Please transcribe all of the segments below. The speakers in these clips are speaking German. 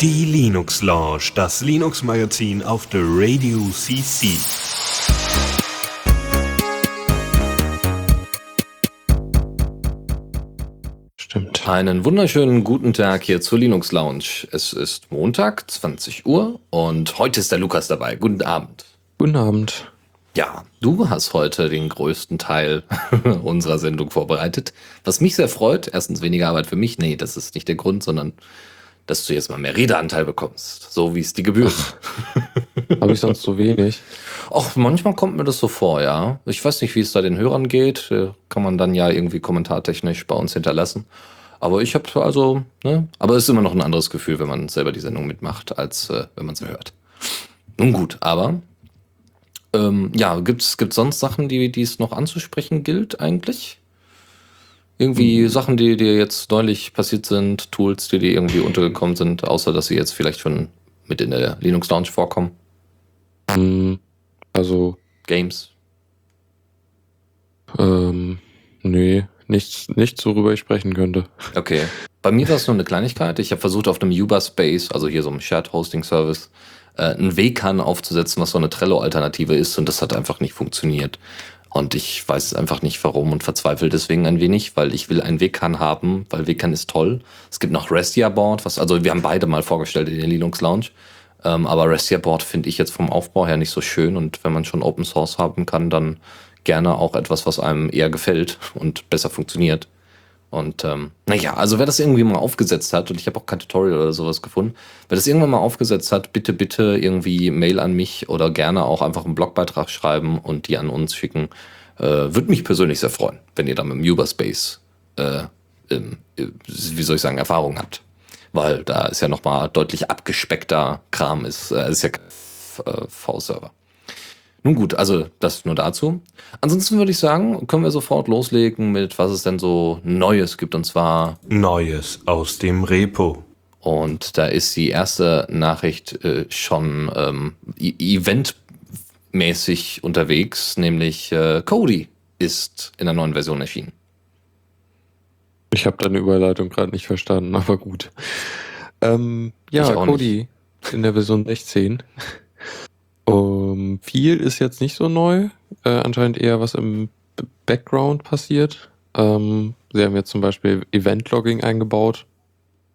Die Linux Lounge, das Linux Magazin auf der Radio CC. Stimmt. Einen wunderschönen guten Tag hier zur Linux Lounge. Es ist Montag, 20 Uhr und heute ist der Lukas dabei. Guten Abend. Guten Abend. Ja, du hast heute den größten Teil unserer Sendung vorbereitet, was mich sehr freut. Erstens weniger Arbeit für mich. Nee, das ist nicht der Grund, sondern dass du jetzt mal mehr Redeanteil bekommst, so wie es die gebührt. Habe ich sonst so wenig? Ach, manchmal kommt mir das so vor, ja. Ich weiß nicht, wie es da den Hörern geht. Kann man dann ja irgendwie kommentartechnisch bei uns hinterlassen. Aber ich habe also, ne, aber es ist immer noch ein anderes Gefühl, wenn man selber die Sendung mitmacht, als äh, wenn man sie hört. Nun gut, aber ähm, ja, gibt's gibt's sonst Sachen, die die es noch anzusprechen gilt eigentlich? Irgendwie mhm. Sachen, die dir jetzt neulich passiert sind, Tools, die dir irgendwie untergekommen sind, außer dass sie jetzt vielleicht schon mit in der Linux Lounge vorkommen? Mhm. Also Games. Ähm, nee, nichts, nichts, worüber ich sprechen könnte. Okay. Bei mir war es nur eine Kleinigkeit. Ich habe versucht, auf einem Uber Space, also hier so einem Shared Hosting Service, äh, ein WCAN aufzusetzen, was so eine Trello-Alternative ist und das hat einfach nicht funktioniert. Und ich weiß einfach nicht warum und verzweifle deswegen ein wenig, weil ich will ein WCAN haben, weil WCAN ist toll. Es gibt noch Restia Board, was, also wir haben beide mal vorgestellt in der Linux Lounge. Ähm, aber Restia Board finde ich jetzt vom Aufbau her nicht so schön und wenn man schon Open Source haben kann, dann gerne auch etwas, was einem eher gefällt und besser funktioniert. Und ähm, naja, also wer das irgendwie mal aufgesetzt hat, und ich habe auch kein Tutorial oder sowas gefunden, wer das irgendwann mal aufgesetzt hat, bitte, bitte irgendwie Mail an mich oder gerne auch einfach einen Blogbeitrag schreiben und die an uns schicken. Äh, Würde mich persönlich sehr freuen, wenn ihr da mit dem Uberspace, äh, ähm, wie soll ich sagen, Erfahrung habt. Weil da ist ja nochmal deutlich abgespeckter Kram, ist, äh, ist ja äh, V-Server. Nun gut, also das nur dazu. Ansonsten würde ich sagen, können wir sofort loslegen mit, was es denn so Neues gibt. Und zwar Neues aus dem Repo. Und da ist die erste Nachricht äh, schon ähm, e eventmäßig unterwegs, nämlich äh, Cody ist in der neuen Version erschienen. Ich habe deine Überleitung gerade nicht verstanden, aber gut. Ähm, ja, Cody nicht. in der Version 16. Um, viel ist jetzt nicht so neu. Äh, anscheinend eher was im Background passiert. Ähm, sie haben jetzt zum Beispiel Event-Logging eingebaut.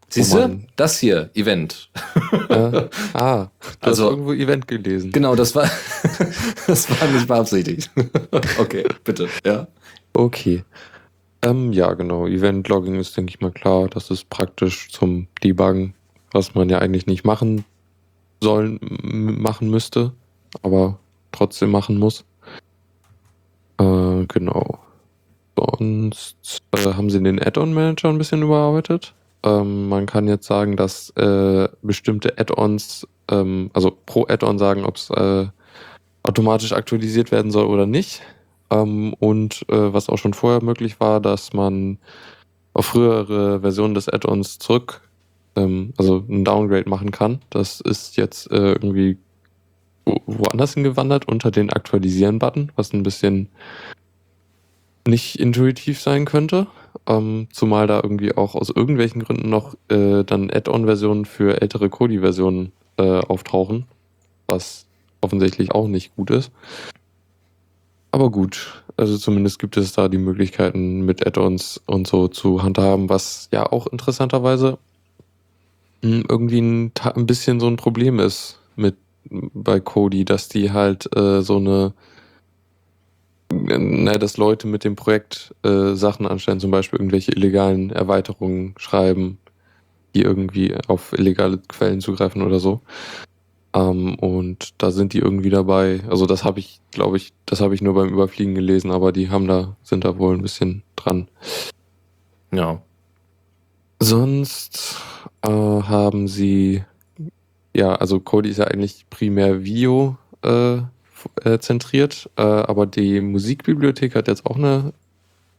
Siehst du? Das hier, Event. Äh, ah, du also, hast irgendwo Event gelesen. Genau, das war, das war nicht beabsichtigt. okay, bitte, ja. Okay. Ähm, ja, genau. Event-Logging ist, denke ich mal, klar. Das ist praktisch zum Debuggen, was man ja eigentlich nicht machen sollen, machen müsste aber trotzdem machen muss. Äh, genau. Sonst äh, haben sie den Add-on-Manager ein bisschen überarbeitet. Ähm, man kann jetzt sagen, dass äh, bestimmte Add-ons, ähm, also pro Add-on sagen, ob es äh, automatisch aktualisiert werden soll oder nicht. Ähm, und äh, was auch schon vorher möglich war, dass man auf frühere Versionen des Add-ons zurück, ähm, also ein Downgrade machen kann. Das ist jetzt äh, irgendwie woanders hingewandert unter den Aktualisieren-Button, was ein bisschen nicht intuitiv sein könnte. Ähm, zumal da irgendwie auch aus irgendwelchen Gründen noch äh, dann Add-on-Versionen für ältere Kodi-Versionen äh, auftauchen, was offensichtlich auch nicht gut ist. Aber gut, also zumindest gibt es da die Möglichkeiten mit Add-ons und so zu handhaben, was ja auch interessanterweise irgendwie ein, ein bisschen so ein Problem ist mit bei Cody, dass die halt äh, so eine, naja, dass Leute mit dem Projekt äh, Sachen anstellen, zum Beispiel irgendwelche illegalen Erweiterungen schreiben, die irgendwie auf illegale Quellen zugreifen oder so. Ähm, und da sind die irgendwie dabei. Also das habe ich, glaube ich, das habe ich nur beim Überfliegen gelesen, aber die haben da, sind da wohl ein bisschen dran. Ja. Sonst äh, haben sie ja, also Cody ist ja eigentlich primär Video äh, äh, zentriert, äh, aber die Musikbibliothek hat jetzt auch eine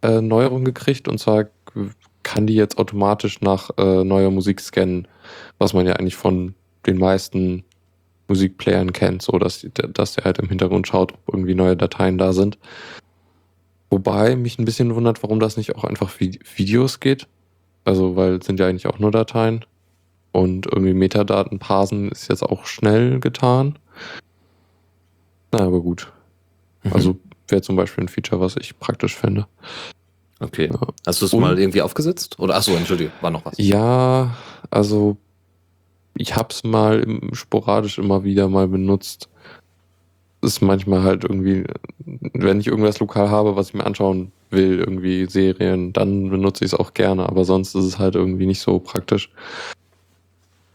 äh, Neuerung gekriegt und zwar kann die jetzt automatisch nach äh, neuer Musik scannen, was man ja eigentlich von den meisten Musikplayern kennt, so dass, dass der halt im Hintergrund schaut, ob irgendwie neue Dateien da sind. Wobei mich ein bisschen wundert, warum das nicht auch einfach Videos geht. Also, weil es sind ja eigentlich auch nur Dateien. Und irgendwie Metadaten parsen ist jetzt auch schnell getan. Na, aber gut. Mhm. Also wäre zum Beispiel ein Feature, was ich praktisch fände. Okay. Ja. Hast du es mal irgendwie aufgesetzt? Oder achso, Entschuldige, war noch was. Ja, also ich hab's mal im, sporadisch immer wieder mal benutzt. Ist manchmal halt irgendwie, wenn ich irgendwas lokal habe, was ich mir anschauen will, irgendwie Serien, dann benutze ich es auch gerne, aber sonst ist es halt irgendwie nicht so praktisch.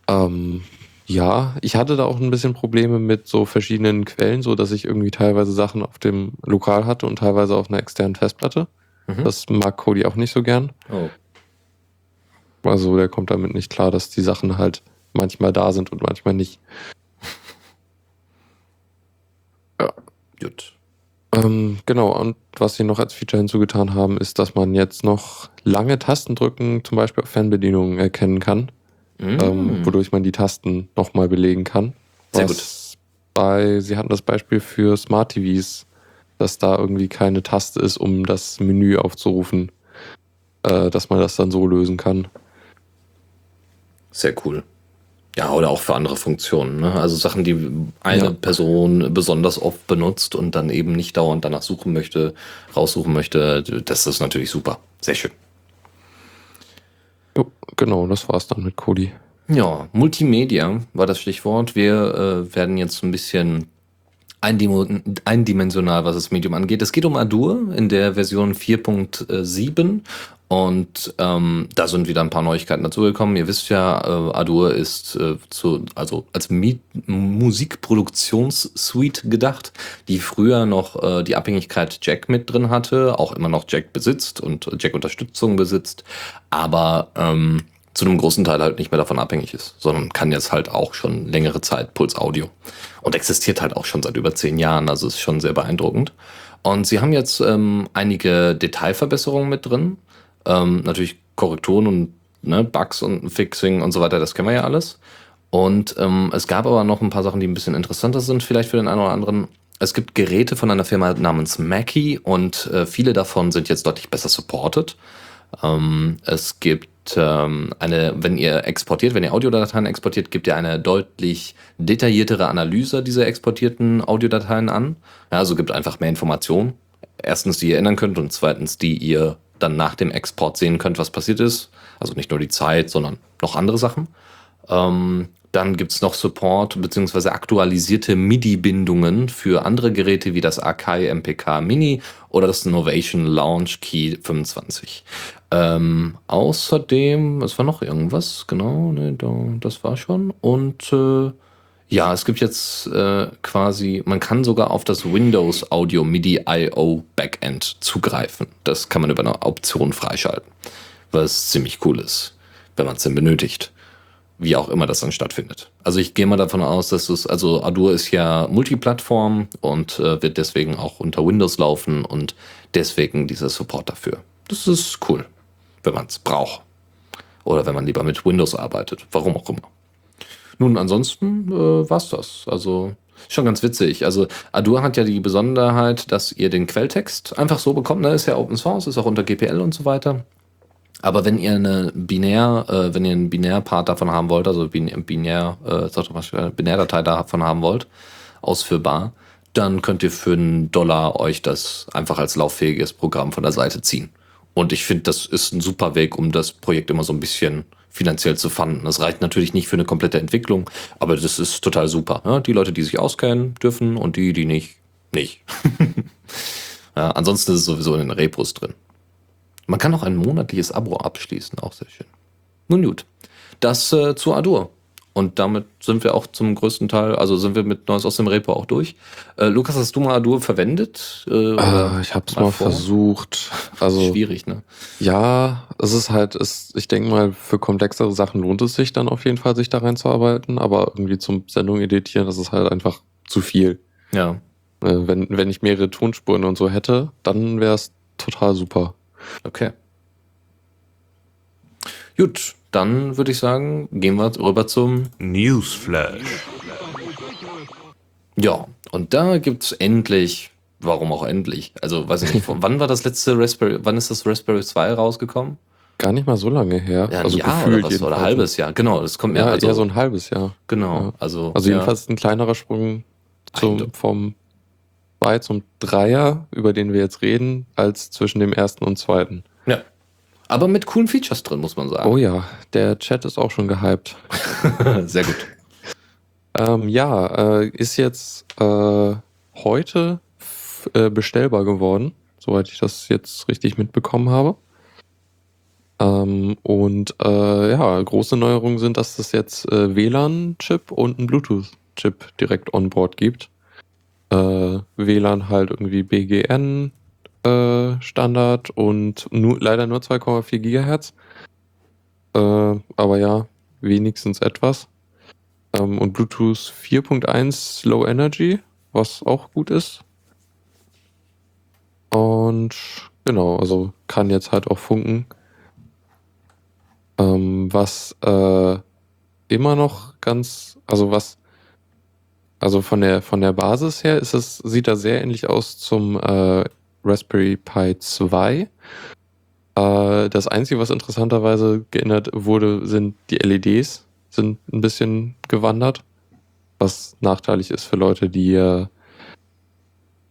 Ähm, ja, ich hatte da auch ein bisschen Probleme mit so verschiedenen Quellen, so dass ich irgendwie teilweise Sachen auf dem Lokal hatte und teilweise auf einer externen Festplatte. Mhm. Das mag Cody auch nicht so gern. oh. Also der kommt damit nicht klar, dass die Sachen halt manchmal da sind und manchmal nicht. Gut. Ähm, genau, und was sie noch als Feature hinzugetan haben, ist, dass man jetzt noch lange Tastendrücken zum Beispiel auf Fernbedienungen erkennen kann, Mhm. ähm, wodurch man die Tasten nochmal belegen kann. Sehr Was Bei, sie hatten das Beispiel für Smart TVs, dass da irgendwie keine Taste ist, um das Menü aufzurufen, äh, dass man das dann so lösen kann. Sehr cool. Ja, oder auch für andere Funktionen. Ne? Also Sachen, die eine Ja. Person besonders oft benutzt und dann eben nicht dauernd danach suchen möchte, raussuchen möchte, das ist natürlich super. Sehr schön. Jo, genau, das war's dann mit Cody. Ja, Multimedia war das Stichwort. Wir äh, werden jetzt ein bisschen eindim eindimensional, was das Medium angeht. Es geht um Adur in der Version 4.7 und ähm, da sind wieder ein paar Neuigkeiten dazugekommen. Ihr wisst ja, äh, Adur ist äh, zu, also als Mi Musikproduktionssuite gedacht, die früher noch äh, die Abhängigkeit Jack mit drin hatte, auch immer noch Jack besitzt und Jack-Unterstützung besitzt, aber ähm, zu einem großen Teil halt nicht mehr davon abhängig ist, sondern kann jetzt halt auch schon längere Zeit Puls Audio und existiert halt auch schon seit über zehn Jahren, also ist schon sehr beeindruckend. Und sie haben jetzt ähm, einige Detailverbesserungen mit drin, ähm, natürlich Korrekturen und ne, Bugs und Fixing und so weiter, das kennen wir ja alles. Und ähm, es gab aber noch ein paar Sachen, die ein bisschen interessanter sind, vielleicht für den einen oder anderen. Es gibt Geräte von einer Firma namens Mackie und äh, viele davon sind jetzt deutlich besser supported. Ähm, es gibt ähm, eine, wenn ihr exportiert, wenn ihr Audiodateien exportiert, gibt ihr eine deutlich detailliertere Analyse dieser exportierten Audiodateien an. Ja, also gibt einfach mehr Informationen. Erstens, die ihr ändern könnt und zweitens, die ihr dann nach dem Export sehen könnt, was passiert ist. Also nicht nur die Zeit, sondern noch andere Sachen. Ähm, dann gibt's noch Support bzw. aktualisierte MIDI-Bindungen für andere Geräte wie das Akai MPK Mini oder das Novation Launch Key 25. Ähm, außerdem, es war noch irgendwas, genau, ne, da, das war schon. Und äh, ja, es gibt jetzt äh, quasi, man kann sogar auf das Windows Audio MIDI IO Backend zugreifen. Das kann man über eine Option freischalten, was ziemlich cool ist, wenn man es denn benötigt wie auch immer das dann stattfindet. Also ich gehe mal davon aus, dass es, also Adur ist ja Multiplattform und äh, wird deswegen auch unter Windows laufen und deswegen dieser Support dafür. Das ist cool, wenn man es braucht. Oder wenn man lieber mit Windows arbeitet, warum auch immer. Nun, ansonsten äh, war's das. Also schon ganz witzig. Also Adur hat ja die Besonderheit, dass ihr den Quelltext einfach so bekommt. Ne? Ist ja Open Source, ist auch unter GPL und so weiter. Aber wenn ihr eine binär, äh, wenn ihr einen Binärpart davon haben wollt, also bin, binär, äh, mal, eine Binärdatei davon haben wollt, ausführbar, dann könnt ihr für einen Dollar euch das einfach als lauffähiges Programm von der Seite ziehen. Und ich finde, das ist ein super Weg, um das Projekt immer so ein bisschen finanziell zu fanden. Das reicht natürlich nicht für eine komplette Entwicklung, aber das ist total super. Ja? Die Leute, die sich auskennen, dürfen und die, die nicht, nicht. ja, ansonsten ist es sowieso in den Repos drin. Man kann auch ein monatliches Abo abschließen, auch sehr schön. Nun gut, das äh, zu Adur. Und damit sind wir auch zum größten Teil, also sind wir mit Neues aus dem Repo auch durch. Äh, Lukas, hast du mal Adur verwendet? Äh, Äh, ich habe es mal mal versucht. Also Schwierig, ne? ja, es ist halt, es, ich denke mal, für komplexere Sachen lohnt es sich dann auf jeden Fall, sich da reinzuarbeiten. Aber irgendwie zum Sendung editieren, das ist halt einfach zu viel. Ja. Äh, wenn, wenn ich mehrere Tonspuren und so hätte, dann wäre es total super. Okay. Gut, dann würde ich sagen, gehen wir rüber zum Newsflash. Ja, und da gibt's endlich, warum auch endlich? Also, weiß ich nicht, wann war das letzte Raspberry, wann ist das Raspberry 2 rausgekommen? gar nicht mal so lange her. Ja, ein also Jahr gefühlt oder was, oder halbes Jahr. Genau, das kommt mir Ja, also, eher so ein halbes Jahr. genau, ja. also Also ja. jedenfalls ein kleinerer Sprung zum, vom 2 zum Dreier, über den wir jetzt reden, als zwischen dem ersten und zweiten. Ja. Aber mit coolen Features drin, muss man sagen. Oh ja, der Chat ist auch schon gehypt. Sehr gut. Ähm, ja, äh, ist jetzt äh, heute äh, bestellbar geworden, soweit ich das jetzt richtig mitbekommen habe. Ähm, und äh, ja, große Neuerungen sind, dass es jetzt äh, WLAN-Chip und einen Bluetooth-Chip direkt on board gibt. Äh, WLAN halt irgendwie BGN äh, Standard und nur, leider nur 2,4 Gigahertz. Äh, aber ja, wenigstens etwas. Ähm, und Bluetooth 4.1 Low Energy, was auch gut ist. Und genau, also kann jetzt halt auch funken. Ähm, was äh, immer noch ganz, also was, also von der von der Basis her ist es, sieht da sehr ähnlich aus zum äh, Raspberry Pi 2. Äh, das Einzige, was interessanterweise geändert wurde, sind die LEDs, sind ein bisschen gewandert, was nachteilig ist für Leute, die äh,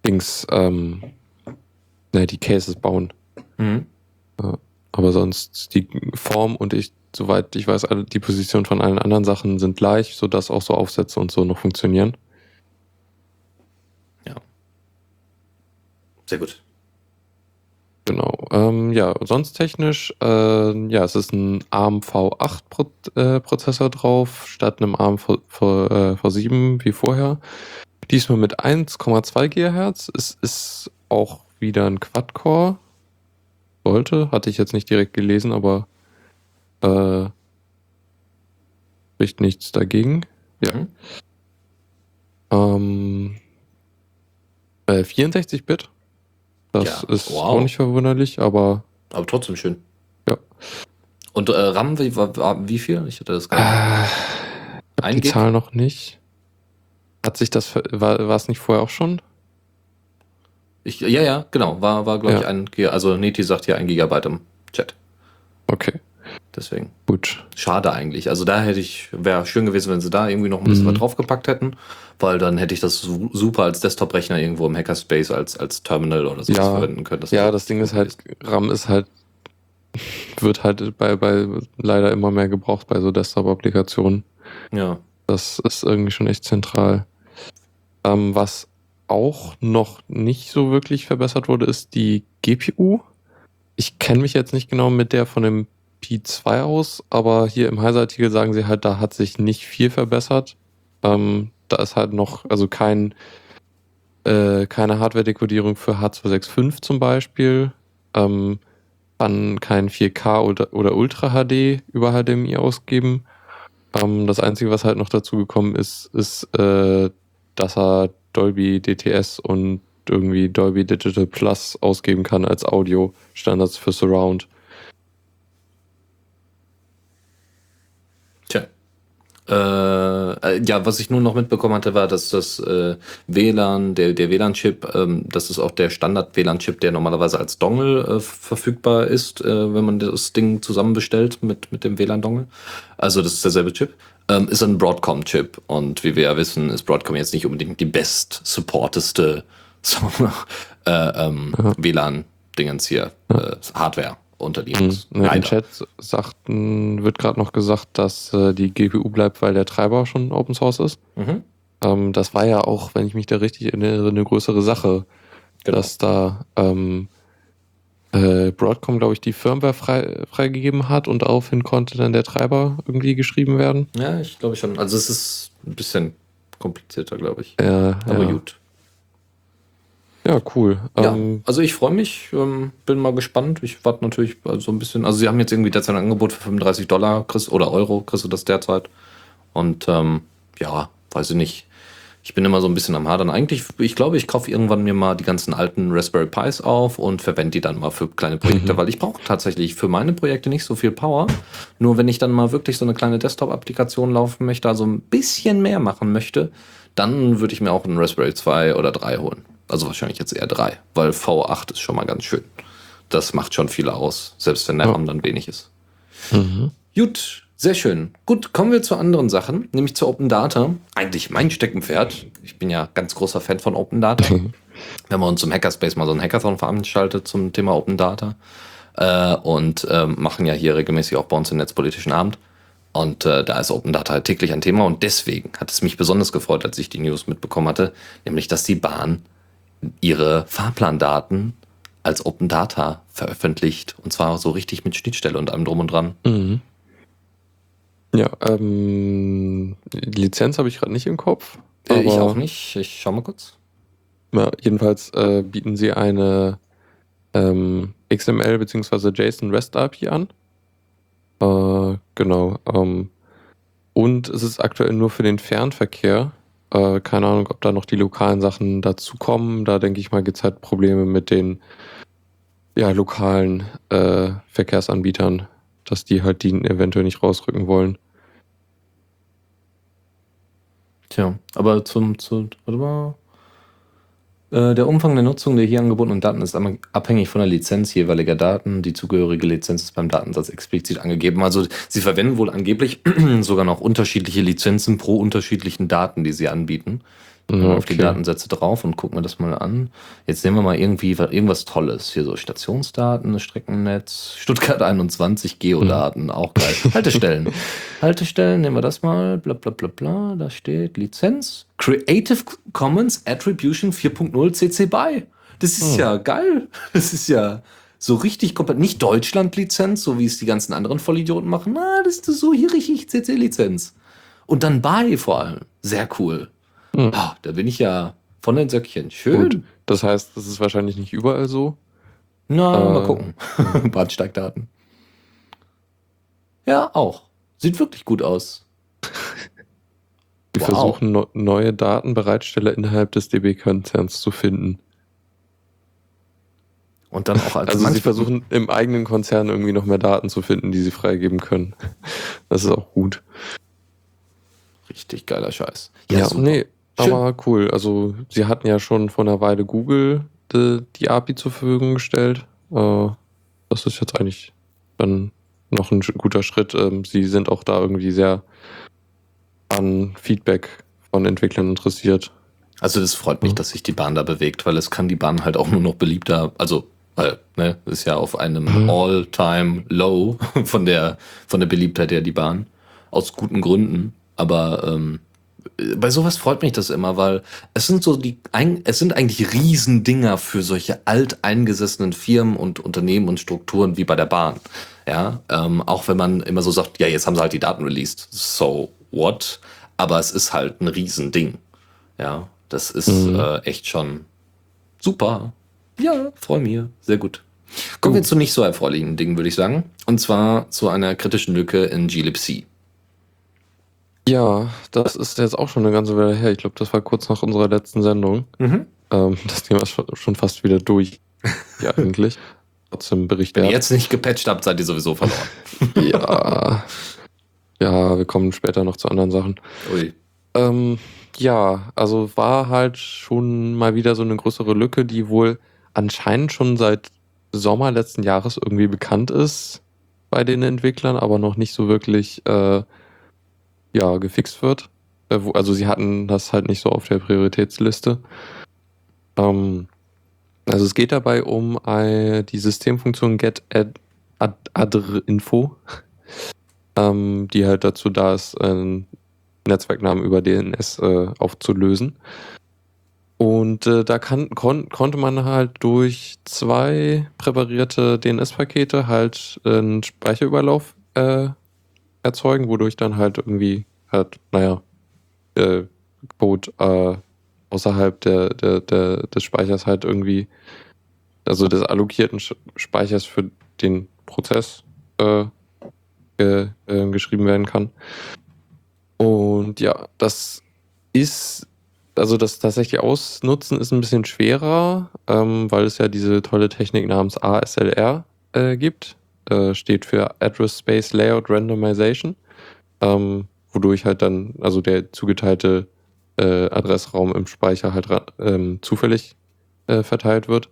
Dings, ähm, ne, die Cases bauen. Mhm. Aber sonst die Form und ich, soweit ich weiß, die Position von allen anderen Sachen sind gleich, sodass auch so Aufsätze und so noch funktionieren. Sehr gut. Genau. Ähm, ja, sonst technisch, äh, ja, es ist ein ARM V8 Pro äh, Prozessor drauf, statt einem ARM V, v, äh, V7 wie vorher. Diesmal mit 1,2 GHz. Es ist auch wieder ein Quad-Core. Sollte, hatte ich jetzt nicht direkt gelesen, aber äh, spricht nichts dagegen. Ja. Mhm. Ähm, äh, 64-Bit. Das Ja, ist wow. auch nicht verwunderlich, aber Aber trotzdem schön. Ja. Und äh, RAM, wie, war, war, wie viel? Ich hatte das gar nicht. äh, Ein die Gig? Zahl noch nicht. Hat sich das, war, war es nicht vorher auch schon? Ich, ja, ja, genau. War, war glaube ich, Ja. ein Gi- Also Neti sagt hier ein Gigabyte im Chat. Okay, Deswegen. gut. Schade eigentlich. Also da hätte ich, wäre schön gewesen, wenn sie da irgendwie noch ein bisschen Mhm. was draufgepackt hätten, weil dann hätte ich das su- super als Desktop-Rechner irgendwo im Hackerspace als, als Terminal oder sowas Ja. verwenden können. ja, wäre das Ding ist halt, RAM ist halt, wird halt bei, bei leider immer mehr gebraucht bei so Desktop-Applikationen. Ja. Das ist irgendwie schon echt zentral. Ähm, was auch noch nicht so wirklich verbessert wurde, ist die GPU. Ich kenne mich jetzt nicht genau mit der von dem Pi 2 aus, aber hier im Heise-Artikel sagen sie halt, da hat sich nicht viel verbessert. Ähm, da ist halt noch, also kein, äh, keine Hardware-Dekodierung für H265 zum Beispiel. Ähm, kann kein 4K oder, oder Ultra HD über HDMI ausgeben. Ähm, das Einzige, was halt noch dazu gekommen ist, ist, äh, dass er Dolby DTS und irgendwie Dolby Digital Plus ausgeben kann als Audio-Standards für Surround. Tja. Äh, äh, ja, was ich nur noch mitbekommen hatte, war, dass das äh, WLAN, der, der WLAN-Chip, ähm, das ist auch der Standard-WLAN-Chip, der normalerweise als Dongle äh, verfügbar ist, äh, wenn man das Ding zusammen bestellt mit, mit dem WLAN-Dongle. Also das ist derselbe Chip. Ähm, ist ein Broadcom-Chip. Und wie wir ja wissen, ist Broadcom jetzt nicht unbedingt die best-supporteste sagen wir, äh, ähm, Ja. WLAN-Dingens hier, äh, Hardware unter. Linux. Ne, Im Leider. Chat sagten, wird gerade noch gesagt, dass äh, die GPU bleibt, weil der Treiber schon Open Source ist. Mhm. Ähm, das war ja auch, wenn ich mich da richtig erinnere, eine größere Sache, Genau. dass da ähm, äh, Broadcom, glaube ich, die Firmware frei, freigegeben hat und daraufhin konnte dann der Treiber irgendwie geschrieben werden. Ja, ich glaube schon. Also es ist ein bisschen komplizierter, glaube ich. Ja, Aber ja. gut. Ja, cool. Ja, Ähm, also ich freue mich, ähm, bin mal gespannt. Ich warte natürlich so ein bisschen. Also sie haben jetzt irgendwie derzeit ein Angebot für 35 Dollar kriegst, oder Euro, kriegst du das derzeit. Und ähm, ja, weiß ich nicht. Ich bin immer so ein bisschen am Hadern. Eigentlich, ich glaube, ich kaufe irgendwann mir mal die ganzen alten Raspberry Pis auf und verwende die dann mal für kleine Projekte, Mhm. weil ich brauche tatsächlich für meine Projekte nicht so viel Power. Nur wenn ich dann mal wirklich so eine kleine Desktop-Applikation laufen möchte, also ein bisschen mehr machen möchte, dann würde ich mir auch einen Raspberry 2 oder 3 holen. Also wahrscheinlich jetzt eher 3, weil V8 ist schon mal ganz schön. das macht schon viel aus, selbst wenn der. RAM dann wenig ist. Mhm. Gut, sehr schön. Gut, kommen wir zu anderen Sachen, nämlich zu Open Data. Eigentlich mein Steckenpferd. Ich bin ja ganz großer Fan von Open Data. Wir haben uns im Hackerspace mal so ein Hackathon veranstaltet zum Thema Open Data äh, und ähm, machen ja hier regelmäßig auch bei uns den netzpolitischen Abend. Und äh, da ist Open Data halt täglich ein Thema und deswegen hat es mich besonders gefreut, als ich die News mitbekommen hatte, nämlich dass die Bahn ihre Fahrplandaten als Open Data veröffentlicht und zwar so richtig mit Schnittstelle und allem drum und dran. Mhm. Ja, ähm, die Lizenz habe ich gerade nicht im Kopf. Äh, ich auch nicht. Ich schau mal kurz. Ja, jedenfalls äh, bieten sie eine ähm, XML bzw. JSON REST API an. Äh, genau. Ähm, und es ist aktuell nur für den Fernverkehr. Äh, keine Ahnung, ob da noch die lokalen Sachen dazu kommen. Da denke ich mal, gibt es halt Probleme mit den ja, lokalen äh, Verkehrsanbietern, dass die halt die eventuell nicht rausrücken wollen. Tja, aber zum, zu, warte mal. Äh, Der Umfang der Nutzung der hier angebotenen Daten ist abhängig von der Lizenz jeweiliger Daten. Die zugehörige Lizenz ist beim Datensatz explizit angegeben. Also sie verwenden wohl angeblich sogar noch unterschiedliche Lizenzen pro unterschiedlichen Daten, die sie anbieten. Gehen wir auf die Okay. Datensätze drauf und gucken wir das mal an. Jetzt nehmen wir mal irgendwie wa- irgendwas Tolles. Hier so Stationsdaten, Streckennetz, Stuttgart 21, Geodaten, auch geil. Haltestellen. Haltestellen, nehmen wir das mal. Bla bla bla bla. Da steht Lizenz. Creative Commons Attribution 4.0 CC BY. Das ist Hm. ja geil. Das ist ja so richtig komplett. Nicht Deutschland-Lizenz, so wie es die ganzen anderen Vollidioten machen. Na, das ist so hier richtig CC-Lizenz. Und dann BY vor allem. Sehr cool. Hm. Ah, da bin ich ja von den Söckchen. Schön. Gut. Das heißt, das ist wahrscheinlich nicht überall so. Na, Äh, mal gucken. Bahnsteigdaten. Ja, auch. Sieht wirklich gut aus. Wir Wow. versuchen no neue Datenbereitsteller innerhalb des DB-Konzerns zu finden. Und dann auch als Also sie versuchen im eigenen Konzern irgendwie noch mehr Daten zu finden, die sie freigeben können. Das ist auch gut. Richtig geiler Scheiß. Ja, super. nee, Schön. aber cool. Also sie hatten ja schon vor einer Weile Google die, die API zur Verfügung gestellt. Äh, das ist jetzt eigentlich dann noch ein guter Schritt. Ähm, sie sind auch da irgendwie sehr an Feedback von Entwicklern interessiert. Also das freut mich, Mhm. dass sich die Bahn da bewegt, weil es kann die Bahn halt auch nur noch beliebter, also weil, ne, ist ja auf einem Mhm. All-Time-Low von der, von der Beliebtheit her die Bahn. Aus guten Gründen. Aber ähm, bei sowas freut mich das immer, weil es sind so die, es sind eigentlich Riesendinger für solche alteingesessenen Firmen und Unternehmen und Strukturen wie bei der Bahn. Ja, ähm, auch wenn man immer so sagt, ja, jetzt haben sie halt die Daten released. So what? Aber es ist halt ein Riesending. Ja, das ist Mhm. äh, echt schon super. Ja, freue mich. Sehr gut. Kommen wir zu nicht so erfreulichen Dingen, würde ich sagen. Und zwar zu einer kritischen Lücke in glibc. Ja, das ist jetzt auch schon eine ganze Weile her. Ich glaube, das war kurz nach unserer letzten Sendung. Mhm. Ähm, das Thema ist schon- fast wieder durch. Ja, eigentlich. Trotzdem Bericht Wenn ihr jetzt nicht gepatcht habt, seid ihr sowieso verloren. Ja. Ja, wir kommen später noch zu anderen Sachen. Ui. Ähm, ja, also war halt schon mal wieder so eine größere Lücke, die wohl anscheinend schon seit Sommer letzten Jahres irgendwie bekannt ist bei den Entwicklern, aber noch nicht so wirklich äh, ja, gefixt wird. Äh, also sie hatten das halt nicht so auf der Prioritätsliste. Ähm, also es geht dabei um äh, die Systemfunktion get ad, ad, adr info, ähm, die halt dazu da ist, äh, Netzwerknamen über DNS äh, aufzulösen. Und äh, da kann, kon, konnte man halt durch zwei präparierte DNS-Pakete halt äh, einen Speicherüberlauf äh, erzeugen, wodurch dann halt irgendwie halt, naja, äh, Code äh, außerhalb der, der, der, des Speichers halt irgendwie, also des allokierten Speichers für den Prozess äh, äh, geschrieben werden kann. Und ja, das ist, also das tatsächlich ausnutzen ist ein bisschen schwerer, ähm, weil es ja diese tolle Technik namens ASLR äh, gibt. Äh, steht für Address Space Layout Randomization, ähm, wodurch halt dann, also der zugeteilte äh, Adressraum im Speicher halt ähm, zufällig äh, verteilt wird.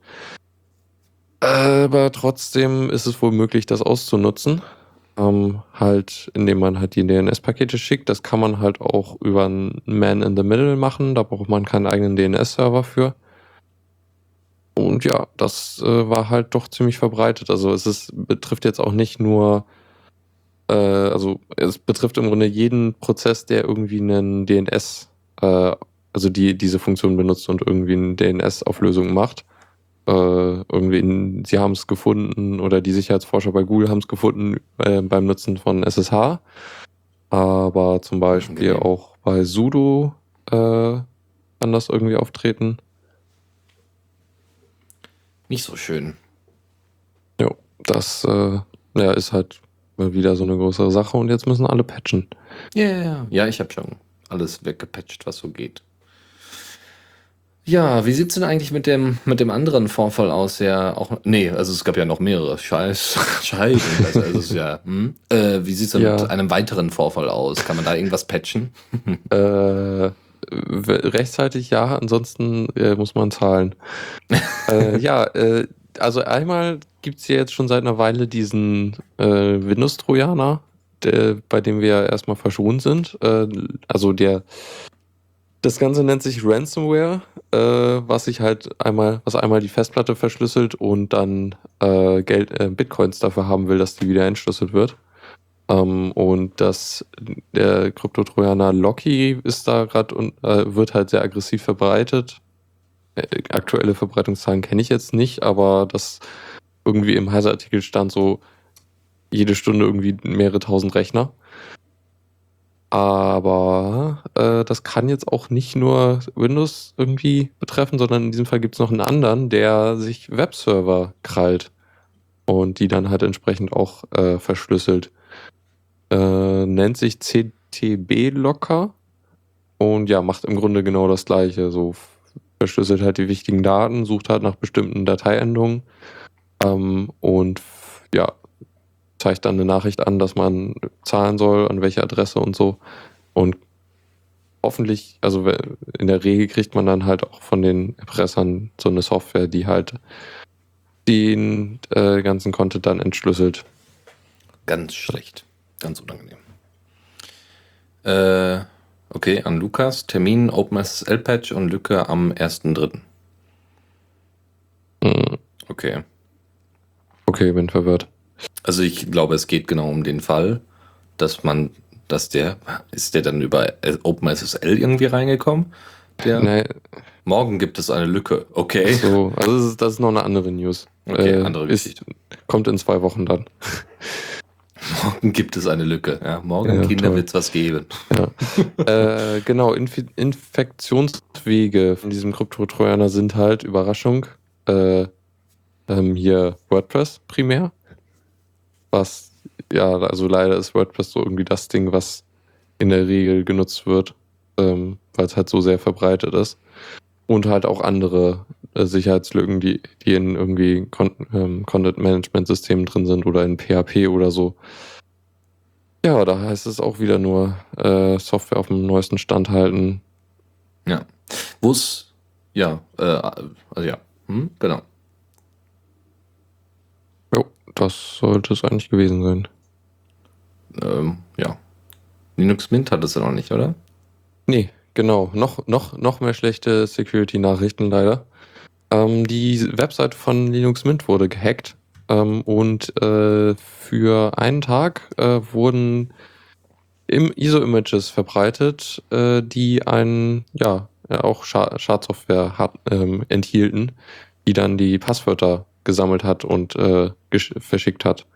Aber trotzdem ist es wohl möglich, das auszunutzen. Ähm, halt, indem man halt die DNS-Pakete schickt. Das kann man halt auch über einen Man in the Middle machen. Da braucht man keinen eigenen DNS-Server für. Und ja, das äh, war halt doch ziemlich verbreitet. Also es ist, betrifft jetzt auch nicht nur, äh, also es betrifft im Grunde jeden Prozess, der irgendwie einen DNS, äh, also die diese Funktion benutzt und irgendwie eine DNS-Auflösung macht. Äh, irgendwie, in, sie haben es gefunden oder die Sicherheitsforscher bei Google haben es gefunden äh, beim Nutzen von SSH. Aber zum Beispiel Angenehm. auch bei sudo äh, kann das irgendwie auftreten. Nicht so schön. Jo, das äh, ja, ist halt mal wieder so eine größere Sache und jetzt müssen alle patchen. Ja, yeah. ja, ich habe schon alles weggepatcht, was so geht. Ja, wie sieht's denn eigentlich mit dem, mit dem anderen Vorfall aus, der auch, nee, also es gab ja noch mehrere, scheiß, scheiße, also es ist ja, hm? äh, wie sieht's denn Ja. mit einem weiteren Vorfall aus? Kann man da irgendwas patchen? Äh, rechtzeitig ja, ansonsten äh, muss man zahlen. äh, ja, äh, also einmal gibt's hier jetzt schon seit einer Weile diesen äh, Windows-Trojaner, bei dem wir erstmal verschont sind. Äh, also der das Ganze nennt sich Ransomware, äh, was sich halt einmal, was einmal die Festplatte verschlüsselt und dann Geld, Bitcoins dafür haben will, dass die wieder entschlüsselt wird. Ähm, und das, der Kryptotrojaner Locky ist da gerade und äh, wird halt sehr aggressiv verbreitet. Äh, aktuelle Verbreitungszahlen kenne ich jetzt nicht, aber das irgendwie im Heise-Artikel stand so jede Stunde irgendwie mehrere tausend Rechner. Aber äh, das kann jetzt auch nicht nur Windows irgendwie betreffen, sondern in diesem Fall gibt es noch einen anderen, der sich Webserver krallt und die dann halt entsprechend auch äh, verschlüsselt. Äh, nennt sich CTB-Locker und ja, macht im Grunde genau das gleiche. So verschlüsselt halt die wichtigen Daten, sucht halt nach bestimmten Dateiendungen ähm, und ja, zeigt dann eine Nachricht an, dass man zahlen soll, an welche Adresse und so. Und hoffentlich, also in der Regel kriegt man dann halt auch von den Erpressern so eine Software, die halt den äh, ganzen Content dann entschlüsselt. Ganz schlecht. Ganz unangenehm. Äh, okay, an Lukas. Termin OpenSSL-Patch und Lücke am 1.3. Hm, Okay. Okay, bin verwirrt. Also ich glaube, es geht genau um den Fall, dass man, dass der, ist der dann über OpenSSL irgendwie reingekommen? Der, Nee, Morgen gibt es eine Lücke. Okay. so, also das ist, das ist noch eine andere News. Okay, Äh, andere ist, Geschichte. kommt in zwei Wochen dann. Morgen gibt es eine Lücke. Ja, morgen, Ja, Kinder, wird es was geben. äh, genau, Infi Infektionswege von diesem Kryptotrojaner sind halt, Überraschung, äh, ähm, hier WordPress primär. Was, ja, also leider ist WordPress so irgendwie das Ding, was in der Regel genutzt wird, ähm, weil es halt so sehr verbreitet ist. Und halt auch andere Sicherheitslücken, die, die in irgendwie Con ähm, Content-Management-Systemen drin sind oder in PHP oder so. Ja, da heißt es auch wieder nur äh, Software auf dem neuesten Stand halten. Ja. Wo es, ja, äh, also ja, hm, genau. Jo, das sollte es eigentlich gewesen sein. Ähm, ja. Linux Mint hat es ja noch nicht, oder? Nee, genau. Noch, noch, noch mehr schlechte Security-Nachrichten leider. Ähm, die Webseite von Linux Mint wurde gehackt ähm, und äh, für einen Tag äh, wurden im ISO-Images verbreitet, äh, die einen, ja, auch Scha- Schadsoftware hat, ähm, enthielten, die dann die Passwörter gesammelt hat und äh, verschickt hat.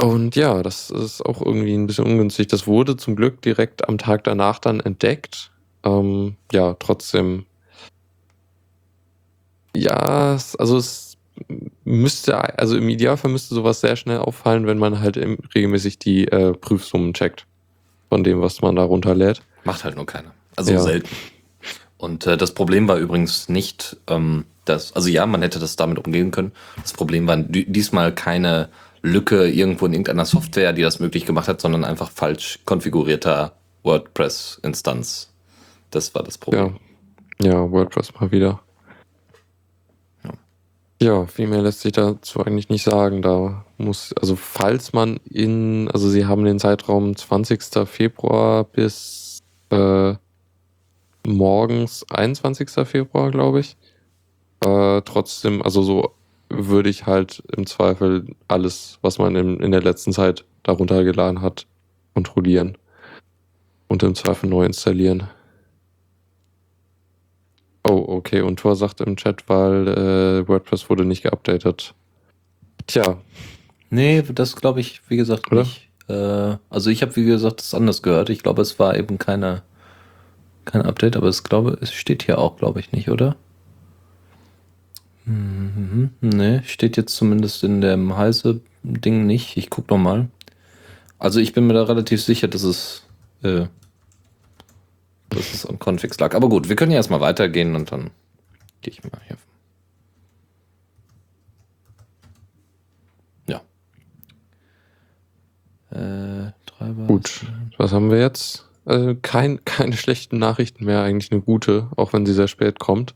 Und ja, das ist auch irgendwie ein bisschen ungünstig. Das wurde zum Glück direkt am Tag danach dann entdeckt. Ähm, ja, trotzdem. Ja, also es müsste, also im Idealfall müsste sowas sehr schnell auffallen, wenn man halt regelmäßig die äh, Prüfsummen checkt. Von dem, was man da runterlädt. Macht halt nur keiner. Also Ja. selten. Und äh, das Problem war übrigens nicht, ähm, dass, also ja, man hätte das damit umgehen können. Das Problem war di- diesmal keine Lücke irgendwo in irgendeiner Software, die das möglich gemacht hat, sondern einfach falsch konfigurierter WordPress-Instanz. Das war das Problem. Ja. Ja, WordPress mal wieder. Ja, viel mehr lässt sich dazu eigentlich nicht sagen. Da muss, also falls man in, also sie haben den Zeitraum 20. Februar bis äh, morgens 21. Februar, glaube ich. Äh, trotzdem, also so würde ich halt im Zweifel alles, was man in, in der letzten Zeit darunter geladen hat, kontrollieren. Und im Zweifel neu installieren. Oh, okay. Und Tor sagt im Chat, weil äh, WordPress wurde nicht geupdatet. Tja. Nee, das glaube ich, wie gesagt, Oder? nicht. Äh, also ich habe, wie gesagt, das anders gehört. Ich glaube, es war eben keine, kein Update, aber es glaube, es steht hier auch, glaube ich, nicht, oder? Mhm. Nee, steht jetzt zumindest in dem heiße Ding nicht. Ich guck noch mal. Also ich bin mir da relativ sicher, dass es, äh, dass es am Confix lag. Aber gut, wir können ja erstmal weitergehen und dann gehe ich mal hier. Ja. Äh, Treiber. Gut. Was haben wir jetzt? Äh, kein, keine schlechten Nachrichten mehr, eigentlich eine gute, auch wenn sie sehr spät kommt.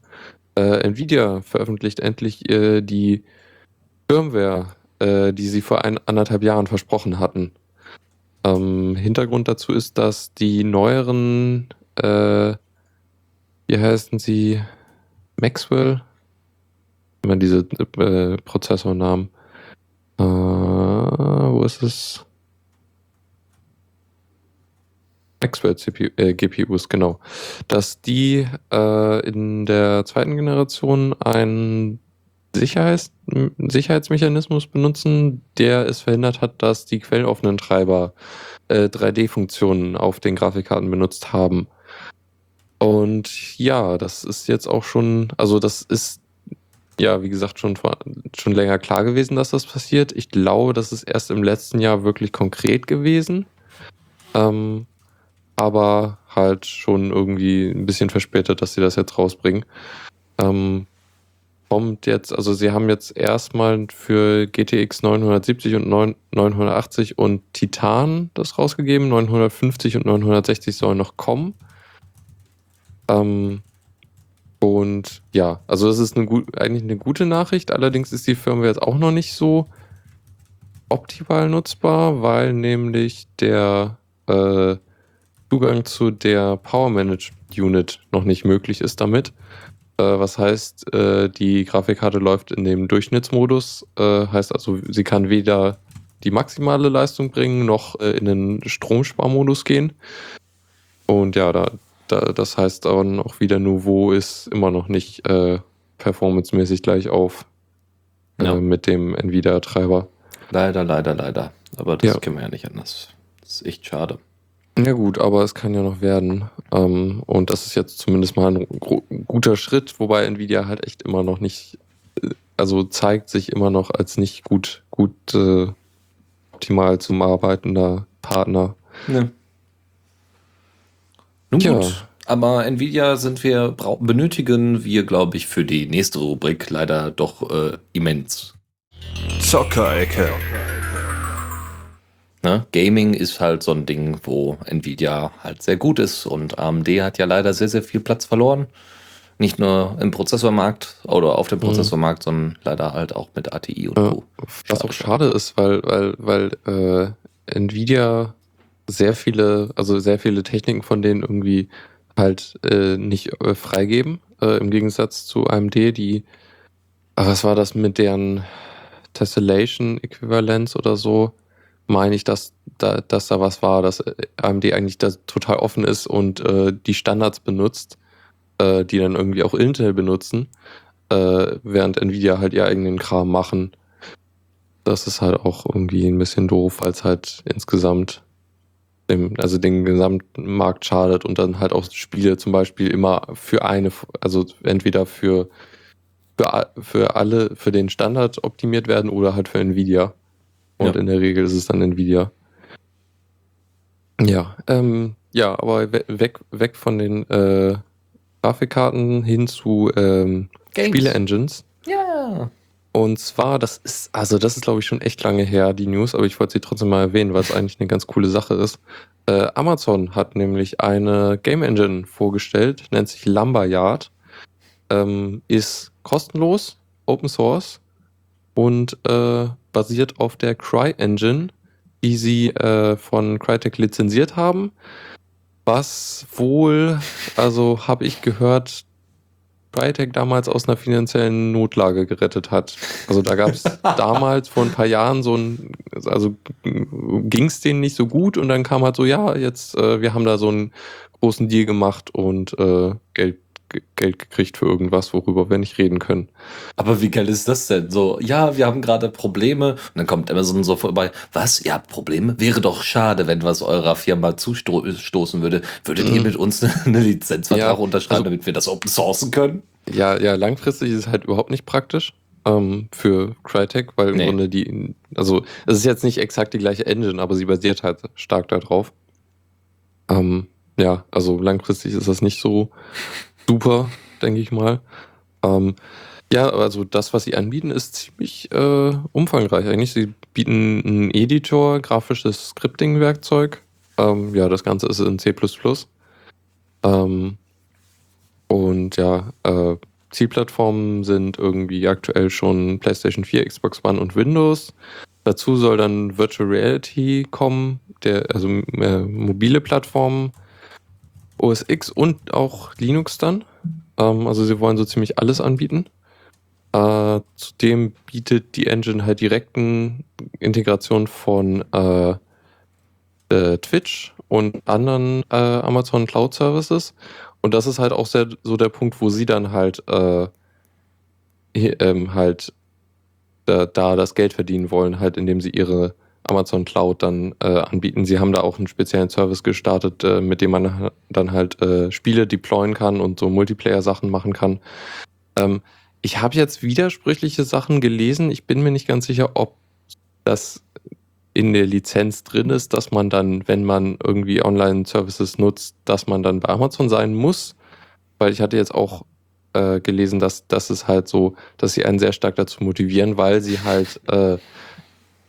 Äh, Nvidia veröffentlicht endlich äh, die Firmware, äh, die sie vor ein, anderthalb Jahren versprochen hatten. Ähm, Hintergrund dazu ist, dass die neueren, äh, wie heißen sie, Maxwell, immer diese äh, Prozessornamen. Äh, wo ist es? Maxwell CPU, äh, GPUs, genau. Dass die äh, in der zweiten Generation einen Sicherheits Sicherheitsmechanismus benutzen, der es verhindert hat, dass die quelloffenen Treiber äh, 3D-Funktionen auf den Grafikkarten benutzt haben. Und ja, das ist jetzt auch schon, also das ist ja, wie gesagt, schon, schon länger klar gewesen, dass das passiert. Ich glaube, das ist erst im letzten Jahr wirklich konkret gewesen. Ähm, aber halt schon irgendwie ein bisschen verspätet, dass sie das jetzt rausbringen. Ähm, kommt jetzt, also sie haben jetzt erstmal für GTX 970 und 9, 980 und Titan das rausgegeben. 950 und 960 sollen noch kommen. Ähm, und ja, also das ist eine gut, eigentlich eine gute Nachricht. Allerdings ist die Firmware jetzt auch noch nicht so optimal nutzbar, weil nämlich der äh, Zugang zu der Power Management Unit noch nicht möglich ist damit. Äh, was heißt, äh, die Grafikkarte läuft in dem Durchschnittsmodus. Äh, heißt also, sie kann weder die maximale Leistung bringen, noch äh, in den Stromsparmodus gehen. Und ja, da, da, das heißt dann auch wieder, Nouveau ist immer noch nicht äh, performancemäßig gleich auf Ja. äh, mit dem Nvidia-Treiber. Leider, leider, leider. Aber das Ja. können wir ja nicht anders. Das ist echt schade. Ja gut, aber es kann ja noch werden. Ähm, und das ist jetzt zumindest mal ein guter Schritt, wobei Nvidia halt echt immer noch nicht, äh, also zeigt sich immer noch als nicht gut, gut äh, optimal zum arbeitender Partner. Ja. Nun Tja. gut. Aber Nvidia sind wir, benötigen wir, glaube ich, für die nächste Rubrik leider doch äh, immens. Zockerecke. Ne? Gaming ist halt so ein Ding, wo Nvidia halt sehr gut ist und AMD hat ja leider sehr, sehr viel Platz verloren. Nicht nur im Prozessormarkt oder auf dem Mhm. Prozessormarkt, sondern leider halt auch mit ATI und. Co. Was auch schade ist, weil, weil, weil äh, Nvidia sehr viele, also sehr viele Techniken von denen irgendwie halt äh, nicht äh, freigeben. Äh, Im Gegensatz zu AMD, die, ah, was war das mit deren Tessellation-Äquivalenz oder so, meine ich, dass da, dass da was war, dass äh, AMD eigentlich da total offen ist und äh, die Standards benutzt, äh, die dann irgendwie auch Intel benutzen, äh, während Nvidia halt ihr eigenen Kram machen. Das ist halt auch irgendwie ein bisschen doof, es halt insgesamt dem, also den gesamten Markt schadet und dann halt auch Spiele zum Beispiel immer für eine, also entweder für, für, für alle, für den Standard optimiert werden oder halt für Nvidia. Und Ja. in der Regel ist es dann Nvidia. Ja, ähm, ja, aber we weg, weg von den äh, Grafikkarten hin zu ähm. Spiele-Engines. Ja. Und zwar, das ist, also das ist glaube ich schon echt lange her, die News, aber ich wollte sie trotzdem mal erwähnen, weil es eigentlich eine ganz coole Sache ist. Äh, Amazon hat nämlich eine Game Engine vorgestellt, nennt sich Lumberyard, ähm, ist kostenlos Open Source und äh, basiert auf der Cry-Engine, die sie äh, von Crytek lizenziert haben. Was wohl, also habe ich gehört, Crytek damals aus einer finanziellen Notlage gerettet hat. Also da gab es damals vor ein paar Jahren so ein, also ging es denen nicht so gut und dann kam halt so, ja, jetzt, äh, wir haben da so einen großen Deal gemacht und äh, Geld Geld gekriegt für irgendwas, worüber wir nicht reden können. Aber wie geil ist das denn? So, ja, wir haben gerade Probleme. Und dann kommt Amazon so vorbei. Was? Ihr habt Probleme? Wäre doch schade, wenn was eurer Firma zustoßen würde. Würdet ihr mhm. mit uns eine Lizenzvertrag ja, unterschreiben, also, damit wir das open sourcen können? Ja, ja, langfristig ist es halt überhaupt nicht praktisch ähm, für Crytek, weil im nee. Grunde die, also es ist jetzt nicht exakt die gleiche Engine, aber sie basiert halt stark darauf. Ähm, ja, also langfristig ist das nicht so super, denke ich mal. Ähm, ja, also das, was sie anbieten, ist ziemlich äh, umfangreich eigentlich. Sie bieten einen Editor, grafisches Scripting-Werkzeug. Ähm, ja, das Ganze ist in C++. Ähm, und ja, äh, Zielplattformen sind irgendwie aktuell schon PlayStation 4, Xbox One und Windows. Dazu soll dann Virtual Reality kommen, der, also äh, mobile Plattformen OS X und auch Linux dann. Ähm, also sie wollen so ziemlich alles anbieten. Äh, zudem bietet die Engine halt direkten Integration von äh, äh, Twitch und anderen äh, Amazon Cloud Services. Und das ist halt auch sehr, so der Punkt, wo sie dann halt äh, ähm, halt da, da das Geld verdienen wollen, halt indem sie ihre Amazon Cloud dann äh, anbieten. Sie haben da auch einen speziellen Service gestartet, äh, mit dem man dann halt äh, Spiele deployen kann und so Multiplayer-Sachen machen kann. Ähm, ich habe jetzt widersprüchliche Sachen gelesen. Ich bin mir nicht ganz sicher, ob das in der Lizenz drin ist, dass man dann, wenn man irgendwie Online-Services nutzt, dass man dann bei Amazon sein muss. Weil ich hatte jetzt auch äh, gelesen, dass das ist halt so, dass sie einen sehr stark dazu motivieren, weil sie halt äh,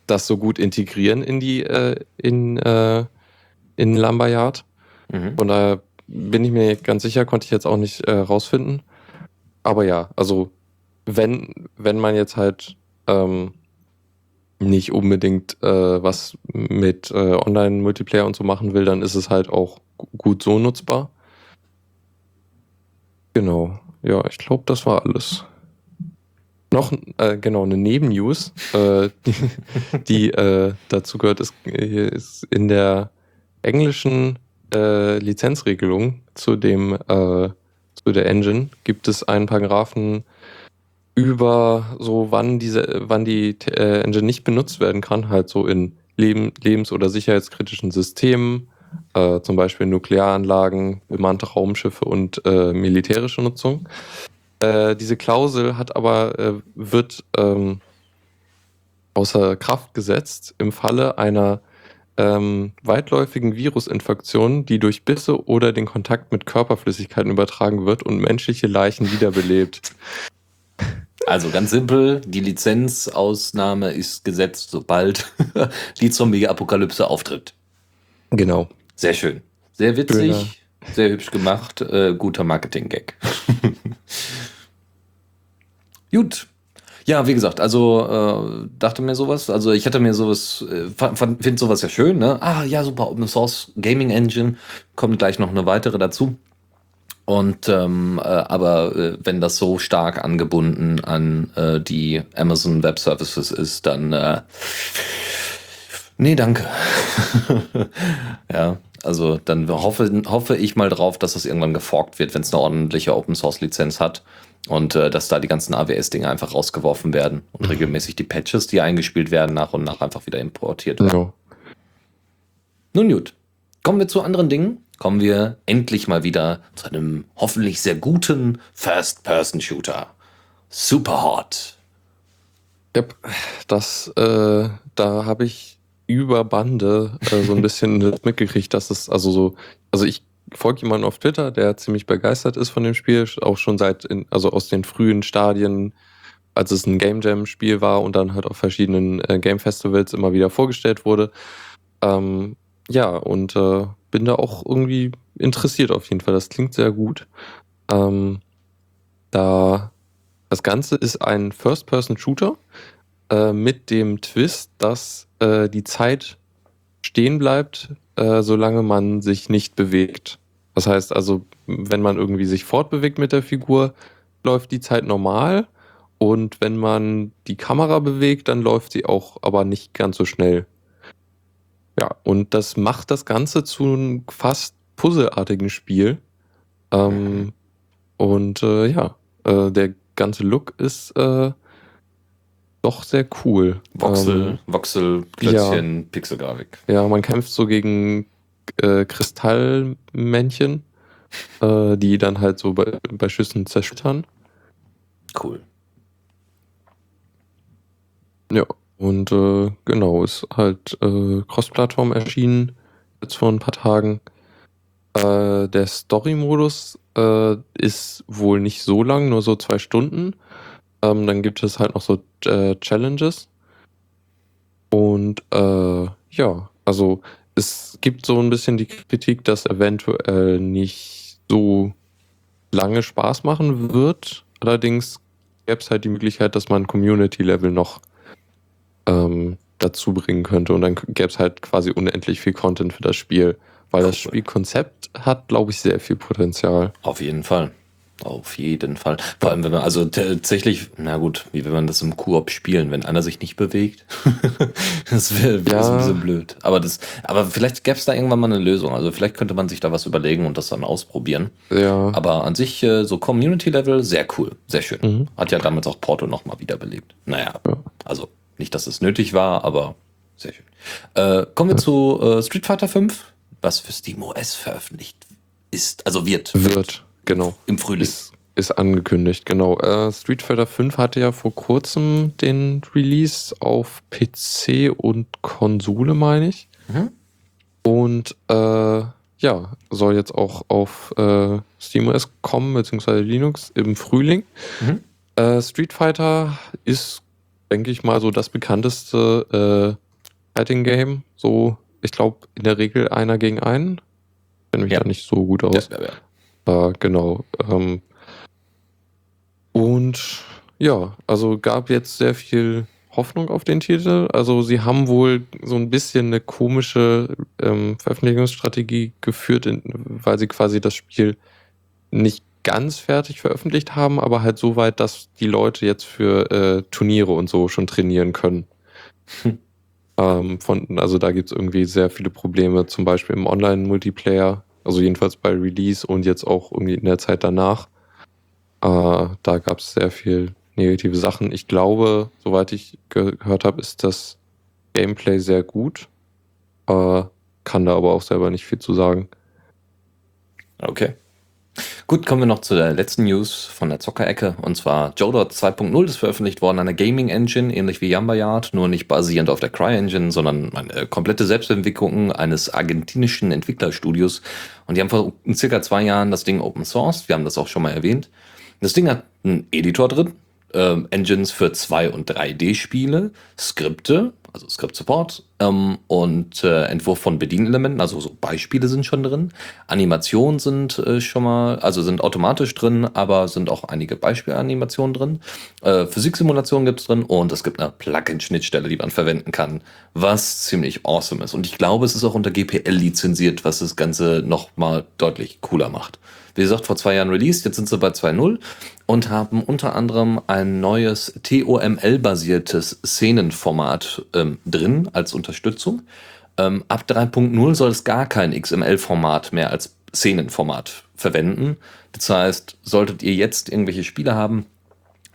das so gut integrieren in die äh, in, äh, in Lumberyard. Mhm. Von daher bin ich mir ganz sicher, konnte ich jetzt auch nicht äh, rausfinden. Aber ja, also wenn, wenn man jetzt halt ähm, nicht unbedingt äh, was mit äh, Online-Multiplayer und so machen will, dann ist es halt auch gut so nutzbar. Genau. Ja, ich glaube, das war alles. Noch, äh, genau, eine Nebennews, äh, die, die äh, dazu gehört, ist, ist in der englischen äh, Lizenzregelung zu dem äh, zu der Engine gibt es einen Paragraphen über so wann diese wann die äh, Engine nicht benutzt werden kann, halt so in Leben, lebens- oder sicherheitskritischen Systemen, äh, zum Beispiel Nuklearanlagen, bemannte Raumschiffe und äh, militärische Nutzung. Äh, diese Klausel hat aber, äh, wird ähm, außer Kraft gesetzt im Falle einer ähm, weitläufigen Virusinfektion, die durch Bisse oder den Kontakt mit Körperflüssigkeiten übertragen wird und menschliche Leichen wiederbelebt. Also ganz simpel, die Lizenzausnahme ist gesetzt, sobald die Zombie-Apokalypse auftritt. Genau. Sehr schön. Sehr witzig, Schöner. Sehr hübsch gemacht, äh, guter Marketing-Gag. Gut. Ja, wie gesagt, also äh, dachte mir sowas, also ich hatte mir sowas, äh, finde sowas ja schön, ne? Ah, ja, super, Open Source Gaming Engine, kommt gleich noch eine weitere dazu. Und ähm, äh, aber äh, wenn das so stark angebunden an äh, die Amazon Web Services ist, dann äh, nee, danke. ja, also dann hoffe, hoffe ich mal drauf, dass das irgendwann geforkt wird, wenn es eine ordentliche Open Source Lizenz hat. Und äh, dass da die ganzen AWS-Dinge einfach rausgeworfen werden und mhm. regelmäßig die Patches, die eingespielt werden, nach und nach einfach wieder importiert werden. Ja. Nun gut. Kommen wir zu anderen Dingen. Kommen wir endlich mal wieder zu einem hoffentlich sehr guten First-Person-Shooter. Super hot. Yep, das, äh, da habe ich über Bande äh, so ein bisschen mitgekriegt, dass es also so, also ich folge jemanden auf Twitter, der ziemlich begeistert ist von dem Spiel, auch schon seit, in, also aus den frühen Stadien, als es ein Game Jam Spiel war und dann halt auf verschiedenen äh, Game Festivals immer wieder vorgestellt wurde. Ähm, ja, und äh, bin da auch irgendwie interessiert auf jeden Fall. Das klingt sehr gut. Ähm, da das Ganze ist ein First-Person-Shooter äh, mit dem Twist, dass äh, die Zeit stehen bleibt, äh, solange man sich nicht bewegt. Das heißt also, wenn man irgendwie sich fortbewegt mit der Figur, läuft die Zeit normal. Und wenn man die Kamera bewegt, dann läuft sie auch aber nicht ganz so schnell. Ja, und das macht das Ganze zu einem fast puzzelartigen Spiel. Ähm, und äh, ja, äh, der ganze Look ist äh, doch sehr cool. Voxel, Ähm, Voxel, Klötzchen, Pixelgrafik. ja, man kämpft so gegen äh, Kristallmännchen, äh, die dann halt so bei, bei Schüssen zerschüttern. Cool. Ja, und äh, genau, ist halt äh, Cross-Plattform erschienen, jetzt vor ein paar Tagen. Äh, der Story-Modus äh, ist wohl nicht so lang, nur so zwei Stunden. Ähm, dann gibt es halt noch so äh, Challenges. Und äh, ja, also es gibt so ein bisschen die Kritik, dass eventuell nicht so lange Spaß machen wird. Allerdings gäbe es halt die Möglichkeit, dass man Community-Level noch ähm, dazu bringen könnte und dann gäbe es halt quasi unendlich viel Content für das Spiel. Weil das Cool. Spielkonzept hat, glaube ich, sehr viel Potenzial. Auf jeden Fall. Auf jeden Fall. Vor allem, wenn man, also tatsächlich, na gut, wie will man das im Koop spielen, wenn einer sich nicht bewegt? das wäre wär Ja. so ein bisschen blöd. Aber das, aber vielleicht gäbe es da irgendwann mal eine Lösung. Also vielleicht könnte man sich da was überlegen und das dann ausprobieren. Ja, Aber an sich, äh, so Community-Level, sehr cool. Sehr schön. Mhm. Hat ja damals auch Porto nochmal wiederbelebt. Naja, Ja. also nicht, dass es nötig war, aber sehr schön. Äh, kommen wir zu äh, Street Fighter 5, was für SteamOS veröffentlicht ist, also wird, wird, genau. im Frühling. Ist, ist angekündigt, genau. Äh, Street Fighter 5 hatte ja vor kurzem den Release auf PC und Konsole, meine ich. Mhm. Und äh, ja, soll jetzt auch auf äh, SteamOS kommen, beziehungsweise Linux im Frühling. Mhm. Äh, Street Fighter ist, denke ich mal, so das bekannteste äh, Fighting Game. So, ich glaube, in der Regel einer gegen einen. Kenne mich Ja. da nicht so gut aus. Ja, ja, ja. Äh, genau. Ähm, und ja, also gab jetzt sehr viel Hoffnung auf den Titel. Also sie haben wohl so ein bisschen eine komische ähm, Veröffentlichungsstrategie geführt, in, weil sie quasi das Spiel nicht ganz fertig veröffentlicht haben, aber halt so weit, dass die Leute jetzt für äh, Turniere und so schon trainieren können. Hm. Ähm, von, also da gibt es irgendwie sehr viele Probleme, zum Beispiel im Online-Multiplayer, also jedenfalls bei Release und jetzt auch irgendwie in der Zeit danach. Äh, da gab es sehr viel negative Sachen. Ich glaube, soweit ich ge gehört habe, ist das Gameplay sehr gut. Äh, kann da aber auch selber nicht viel zu sagen. Okay. Gut, kommen wir noch zu der letzten News von der Zockerecke. Und zwar Jodot 2.0 ist veröffentlicht worden, eine Gaming Engine, ähnlich wie Yamba Yard, nur nicht basierend auf der Cry-Engine, sondern eine komplette Selbstentwicklung eines argentinischen Entwicklerstudios. Und die haben vor circa zwei Jahren das Ding Open Source. Wir haben das auch schon mal erwähnt. Das Ding hat einen Editor drin, ähm, Engines für 2- und 3D-Spiele, Skripte, also Script-Support ähm, und äh, Entwurf von Bedienelementen, also so Beispiele sind schon drin. Animationen sind äh, schon mal, also sind automatisch drin, aber sind auch einige Beispielanimationen drin. Äh, Physiksimulationen gibt es drin und es gibt eine Plugin-Schnittstelle, die man verwenden kann, was ziemlich awesome ist. Und ich glaube, es ist auch unter GPL lizenziert, was das Ganze nochmal deutlich cooler macht. Wie gesagt, vor zwei Jahren released, jetzt sind sie bei 2.0 und haben unter anderem ein neues TOML-basiertes Szenenformat ähm, drin als Unterstützung. Ähm, ab 3.0 soll es gar kein XML-Format mehr als Szenenformat verwenden. Das heißt, solltet ihr jetzt irgendwelche Spiele haben,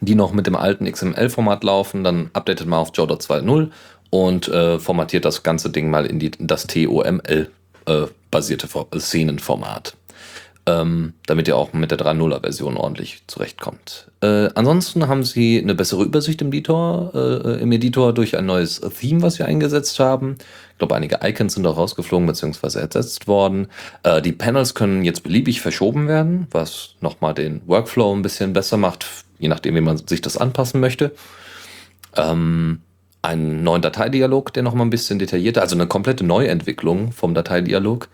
die noch mit dem alten XML-Format laufen, dann updatet mal auf Jodo 2.0 und äh, formatiert das ganze Ding mal in, die, in das TOML-basierte Szenenformat ähm, damit ihr auch mit der 3.0er-Version ordentlich zurechtkommt. Äh, ansonsten haben sie eine bessere Übersicht im Editor, äh, im Editor durch ein neues Theme, was wir eingesetzt haben. Ich glaube, einige Icons sind auch rausgeflogen bzw. ersetzt worden. Äh, die Panels können jetzt beliebig verschoben werden, was nochmal den Workflow ein bisschen besser macht, je nachdem, wie man sich das anpassen möchte. Ähm, einen neuen Dateidialog, der nochmal ein bisschen detaillierter, also eine komplette Neuentwicklung vom Dateidialog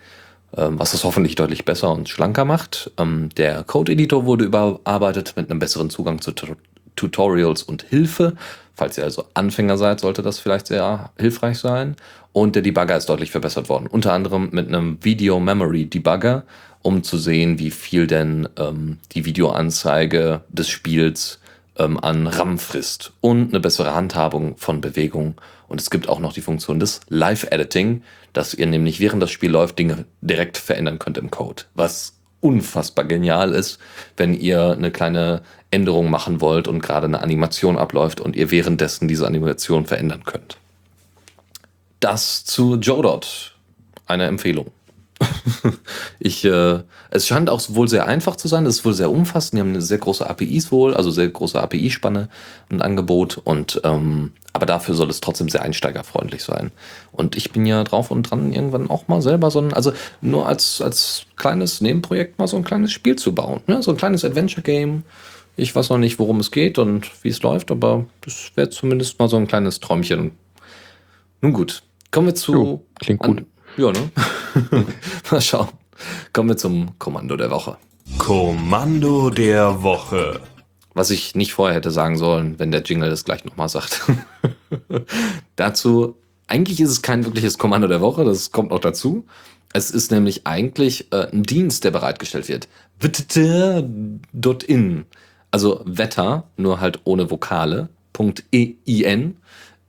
was es hoffentlich deutlich besser und schlanker macht. Ähm, der Code-Editor wurde überarbeitet mit einem besseren Zugang zu Tu- Tutorials und Hilfe. Falls ihr also Anfänger seid, sollte das vielleicht sehr hilfreich sein. Und der Debugger ist deutlich verbessert worden. Unter anderem mit einem Video Memory Debugger, um zu sehen, wie viel denn ähm, die Videoanzeige des Spiels ähm, an RAM frisst. Und eine bessere Handhabung von Bewegung. Und es gibt auch noch die Funktion des Live-Editing, dass ihr nämlich während das Spiel läuft Dinge direkt verändern könnt im Code. Was unfassbar genial ist, wenn ihr eine kleine Änderung machen wollt und gerade eine Animation abläuft und ihr währenddessen diese Animation verändern könnt. Das zu Jodot. Eine Empfehlung. ich, äh, es scheint auch wohl sehr einfach zu sein. Es ist wohl sehr umfassend. Die haben eine sehr große APIs wohl, also sehr große API-Spanne und Angebot. Und ähm, aber dafür soll es trotzdem sehr einsteigerfreundlich sein. Und ich bin ja drauf und dran, irgendwann auch mal selber so ein, also nur als, als kleines Nebenprojekt mal so ein kleines Spiel zu bauen. Ne? So ein kleines Adventure-Game. Ich weiß noch nicht, worum es geht und wie es läuft, aber das wäre zumindest mal so ein kleines Träumchen. Nun gut, kommen wir zu. Jo, klingt gut. An, ja, ne? mal schauen. Kommen wir zum Kommando der Woche. Kommando der Woche. Was ich nicht vorher hätte sagen sollen, wenn der Jingle das gleich nochmal sagt. dazu, eigentlich ist es kein wirkliches Kommando der Woche, das kommt noch dazu. Es ist nämlich eigentlich äh, ein Dienst, der bereitgestellt wird. Wetter.in. Also Wetter, nur halt ohne Vokale. .in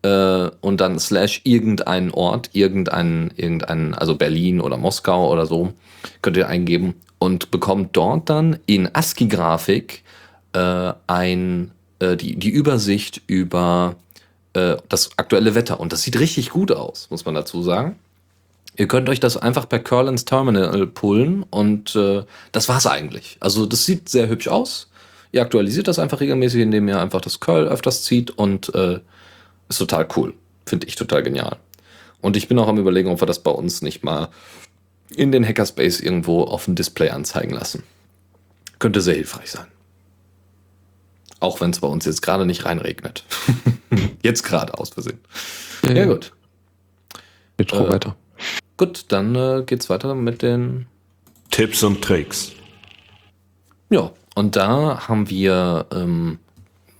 äh, und dann slash irgendeinen Ort, irgendeinen, irgendeinen, also Berlin oder Moskau oder so, könnt ihr eingeben und bekommt dort dann in ASCII-Grafik äh, ein, äh, die, die Übersicht über äh, das aktuelle Wetter. Und das sieht richtig gut aus, muss man dazu sagen. Ihr könnt euch das einfach per Curl ins Terminal pullen und äh, das war's eigentlich. Also das sieht sehr hübsch aus. Ihr aktualisiert das einfach regelmäßig, indem ihr einfach das Curl öfters zieht und äh, ist total cool. Finde ich total genial. Und ich bin auch am überlegen, ob wir das bei uns nicht mal in den Hackerspace irgendwo auf dem Display anzeigen lassen. Könnte sehr hilfreich sein. Auch wenn es bei uns jetzt gerade nicht reinregnet. jetzt gerade aus Versehen. Ja, ja gut. Intro äh, weiter. Gut, dann äh, geht's weiter mit den Tipps und Tricks. Ja, und da haben wir ähm,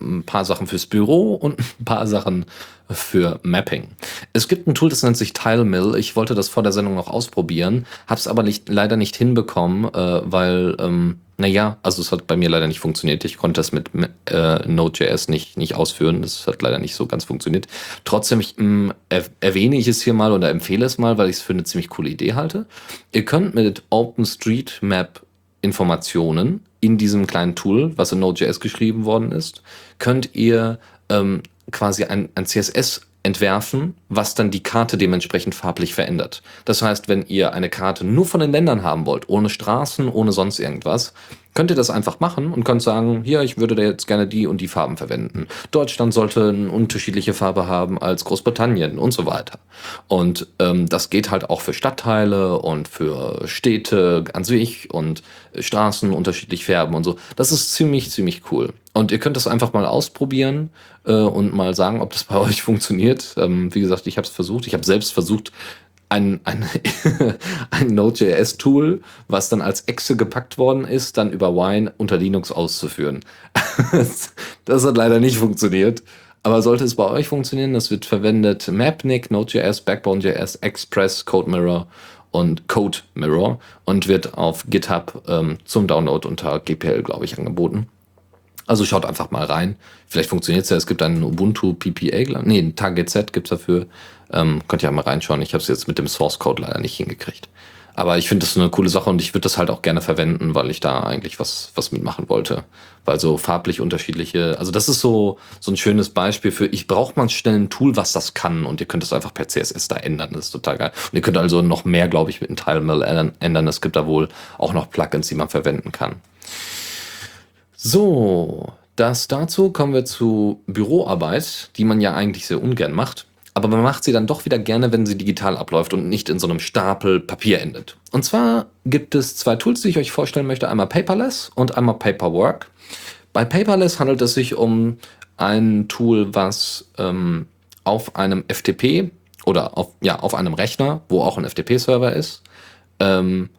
ein paar Sachen fürs Büro und ein paar Sachen für Mapping. Es gibt ein Tool, das nennt sich TileMill. Ich wollte das vor der Sendung noch ausprobieren, habe es aber nicht, leider nicht hinbekommen, äh, weil, ähm, naja, also es hat bei mir leider nicht funktioniert. Ich konnte das mit äh, Node.js nicht, nicht ausführen. Das hat leider nicht so ganz funktioniert. Trotzdem ich, ähm, er, erwähne ich es hier mal oder empfehle es mal, weil ich es für eine ziemlich coole Idee halte. Ihr könnt mit OpenStreetMap Informationen in diesem kleinen Tool, was in Node.js geschrieben worden ist, könnt ihr ähm, quasi ein, ein CSS entwerfen, was dann die Karte dementsprechend farblich verändert. Das heißt, wenn ihr eine Karte nur von den Ländern haben wollt, ohne Straßen, ohne sonst irgendwas, könnt ihr das einfach machen und könnt sagen, hier, ich würde da jetzt gerne die und die Farben verwenden. Deutschland sollte eine unterschiedliche Farbe haben als Großbritannien und so weiter. Und ähm, das geht halt auch für Stadtteile und für Städte an sich und Straßen unterschiedlich färben und so. Das ist ziemlich, ziemlich cool. Und ihr könnt das einfach mal ausprobieren äh, und mal sagen, ob das bei euch funktioniert. Ähm, wie gesagt, ich habe es versucht. Ich habe selbst versucht, ein, ein, ein Node.js-Tool, was dann als Exe gepackt worden ist, dann über Wine unter Linux auszuführen. das hat leider nicht funktioniert. Aber sollte es bei euch funktionieren, das wird verwendet Mapnik, Node.js, Backbone.js, Express, CodeMirror und CodeMirror und wird auf GitHub ähm, zum Download unter GPL, glaube ich, angeboten. Also schaut einfach mal rein. Vielleicht funktioniert es ja. Es gibt einen Ubuntu PPA, nee, ein TargetZ gibt es dafür. Ähm, könnt ihr ja mal reinschauen. Ich habe es jetzt mit dem Source Code leider nicht hingekriegt. Aber ich finde das eine coole Sache und ich würde das halt auch gerne verwenden, weil ich da eigentlich was, was mitmachen wollte. Weil so farblich unterschiedliche, also das ist so, so ein schönes Beispiel für, ich brauche mal schnell ein Tool, was das kann und ihr könnt es einfach per CSS da ändern. Das ist total geil. Und ihr könnt also noch mehr, glaube ich, mit einem TileMill ändern. Es gibt da wohl auch noch Plugins, die man verwenden kann. So, das dazu kommen wir zu Büroarbeit, die man ja eigentlich sehr ungern macht. Aber man macht sie dann doch wieder gerne, wenn sie digital abläuft und nicht in so einem Stapel Papier endet. Und zwar gibt es zwei Tools, die ich euch vorstellen möchte. Einmal Paperless und einmal Paperwork. Bei Paperless handelt es sich um ein Tool, was ähm, auf einem FTP oder auf, ja, auf einem Rechner, wo auch ein FTP-Server ist, ähm,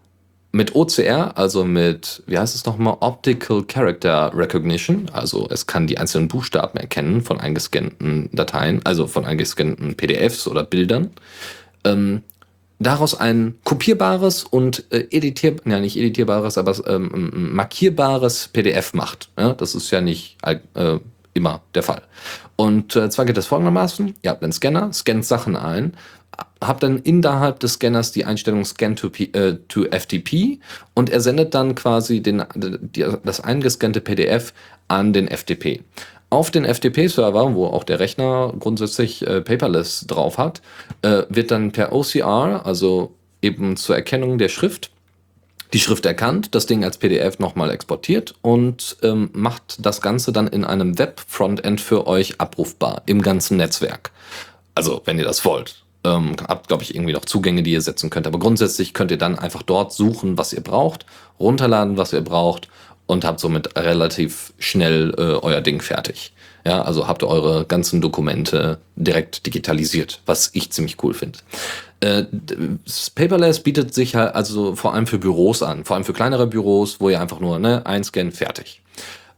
mit OCR, also mit, wie heißt es nochmal, Optical Character Recognition, also es kann die einzelnen Buchstaben erkennen von eingescannten Dateien, also von eingescannten PDFs oder Bildern, ähm, daraus ein kopierbares und äh, editier, ja nicht editierbares, aber ähm, markierbares PDF macht. Ja, das ist ja nicht äh, immer der Fall. Und äh, zwar geht das folgendermaßen: Ihr habt einen Scanner, scannt Sachen ein, habt dann innerhalb des Scanners die Einstellung Scan to, P, äh, to FTP und er sendet dann quasi den, die, das eingescannte PDF an den FTP. Auf den FTP-Server, wo auch der Rechner grundsätzlich äh, Paperless drauf hat, äh, wird dann per OCR, also eben zur Erkennung der Schrift, die Schrift erkannt, das Ding als PDF nochmal exportiert und ähm, macht das Ganze dann in einem Web-Frontend für euch abrufbar im ganzen Netzwerk. Also, wenn ihr das wollt. Ähm, habt, glaube ich, irgendwie noch Zugänge, die ihr setzen könnt. Aber grundsätzlich könnt ihr dann einfach dort suchen, was ihr braucht, runterladen, was ihr braucht und habt somit relativ schnell äh, euer Ding fertig. Ja, also habt ihr eure ganzen Dokumente direkt digitalisiert, was ich ziemlich cool finde. Äh, Paperless bietet sich halt also vor allem für Büros an, vor allem für kleinere Büros, wo ihr einfach nur ne, einscannen, fertig.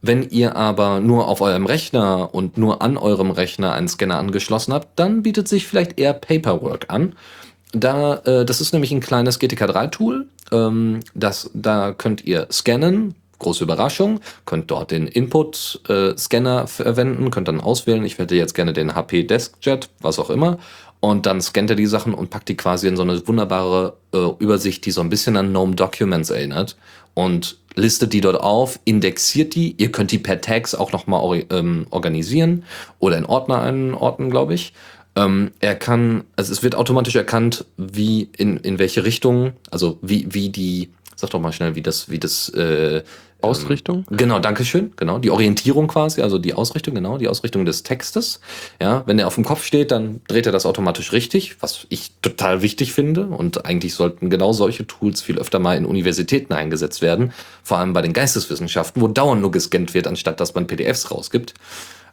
Wenn ihr aber nur auf eurem Rechner und nur an eurem Rechner einen Scanner angeschlossen habt, dann bietet sich vielleicht eher Paperwork an. Da, äh, das ist nämlich ein kleines GTK3-Tool. Ähm, das, da könnt ihr scannen, große Überraschung, könnt dort den Input-Scanner äh, verwenden, könnt dann auswählen, ich hätte jetzt gerne den HP DeskJet, was auch immer. Und dann scannt er die Sachen und packt die quasi in so eine wunderbare äh, Übersicht, die so ein bisschen an GNOME Documents erinnert. Und listet die dort auf, indexiert die. Ihr könnt die per Tags auch nochmal ähm, organisieren oder in Ordner einordnen, glaube ich. Ähm, er kann, also es wird automatisch erkannt, wie in, in welche Richtung, also wie, wie die, sag doch mal schnell, wie das, wie das äh, Ausrichtung? Ähm, genau, Dankeschön. Genau, die Orientierung quasi, also die Ausrichtung, genau, die Ausrichtung des Textes. Ja, wenn er auf dem Kopf steht, dann dreht er das automatisch richtig, was ich total wichtig finde. Und eigentlich sollten genau solche Tools viel öfter mal in Universitäten eingesetzt werden. Vor allem bei den Geisteswissenschaften, wo dauernd nur gescannt wird, anstatt dass man PDFs rausgibt.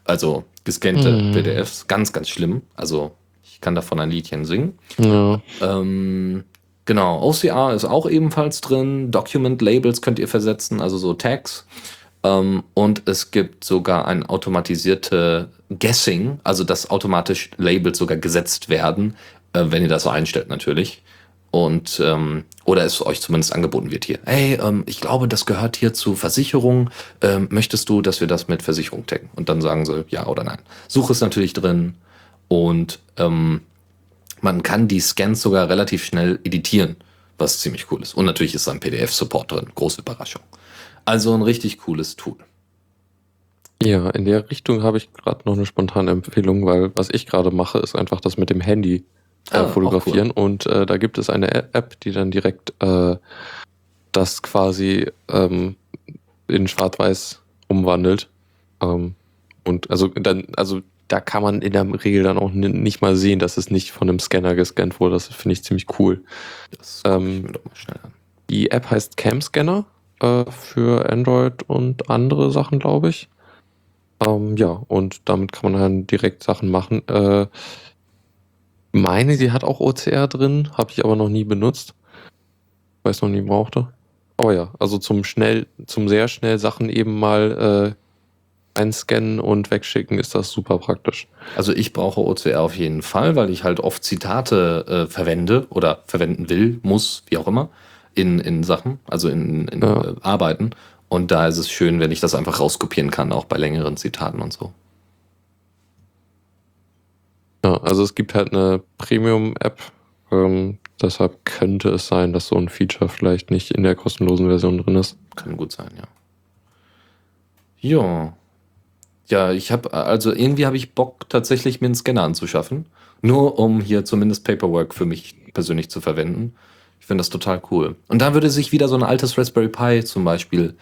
Also gescannte mm. PDFs, ganz, ganz schlimm. Also ich kann davon ein Liedchen singen. Ja. Ähm, Genau, OCR ist auch ebenfalls drin. Document Labels könnt ihr versetzen, also so Tags. Ähm, und es gibt sogar ein automatisierte Guessing, also dass automatisch Labels sogar gesetzt werden, äh, wenn ihr das so einstellt natürlich. Und ähm, oder es euch zumindest angeboten wird hier. Hey, ähm, ich glaube, das gehört hier zu Versicherung. Ähm, möchtest du, dass wir das mit Versicherung taggen? Und dann sagen sie ja oder nein. Suche ist natürlich drin und ähm, man kann die Scans sogar relativ schnell editieren, was ziemlich cool ist. Und natürlich ist da ein PDF-Support drin. Große Überraschung. Also ein richtig cooles Tool. Ja, in der Richtung habe ich gerade noch eine spontane Empfehlung, weil was ich gerade mache, ist einfach das mit dem Handy äh, ah, fotografieren. Cool. Und äh, da gibt es eine App, die dann direkt äh, das quasi ähm, in Schwarz-Weiß umwandelt. Ähm, und also dann, also da kann man in der Regel dann auch nicht mal sehen, dass es nicht von einem Scanner gescannt wurde. Das finde ich ziemlich cool. Das ähm, ich mir mal schnell an. Die App heißt Camscanner äh, für Android und andere Sachen, glaube ich. Ähm, ja, und damit kann man dann direkt Sachen machen. Äh, meine, sie hat auch OCR drin, habe ich aber noch nie benutzt. Weiß noch nie brauchte. Aber ja, also zum schnell, zum sehr schnell Sachen eben mal äh, einscannen und wegschicken, ist das super praktisch. Also ich brauche OCR auf jeden Fall, weil ich halt oft Zitate äh, verwende oder verwenden will, muss, wie auch immer, in, in Sachen, also in, in ja. äh, Arbeiten. Und da ist es schön, wenn ich das einfach rauskopieren kann, auch bei längeren Zitaten und so. Ja, also es gibt halt eine Premium-App, ähm, deshalb könnte es sein, dass so ein Feature vielleicht nicht in der kostenlosen Version drin ist. Kann gut sein, ja. Ja, ja, ich habe, also irgendwie habe ich Bock, tatsächlich mir einen Scanner anzuschaffen. Nur um hier zumindest Paperwork für mich persönlich zu verwenden. Ich finde das total cool. Und da würde sich wieder so ein altes Raspberry Pi zum Beispiel,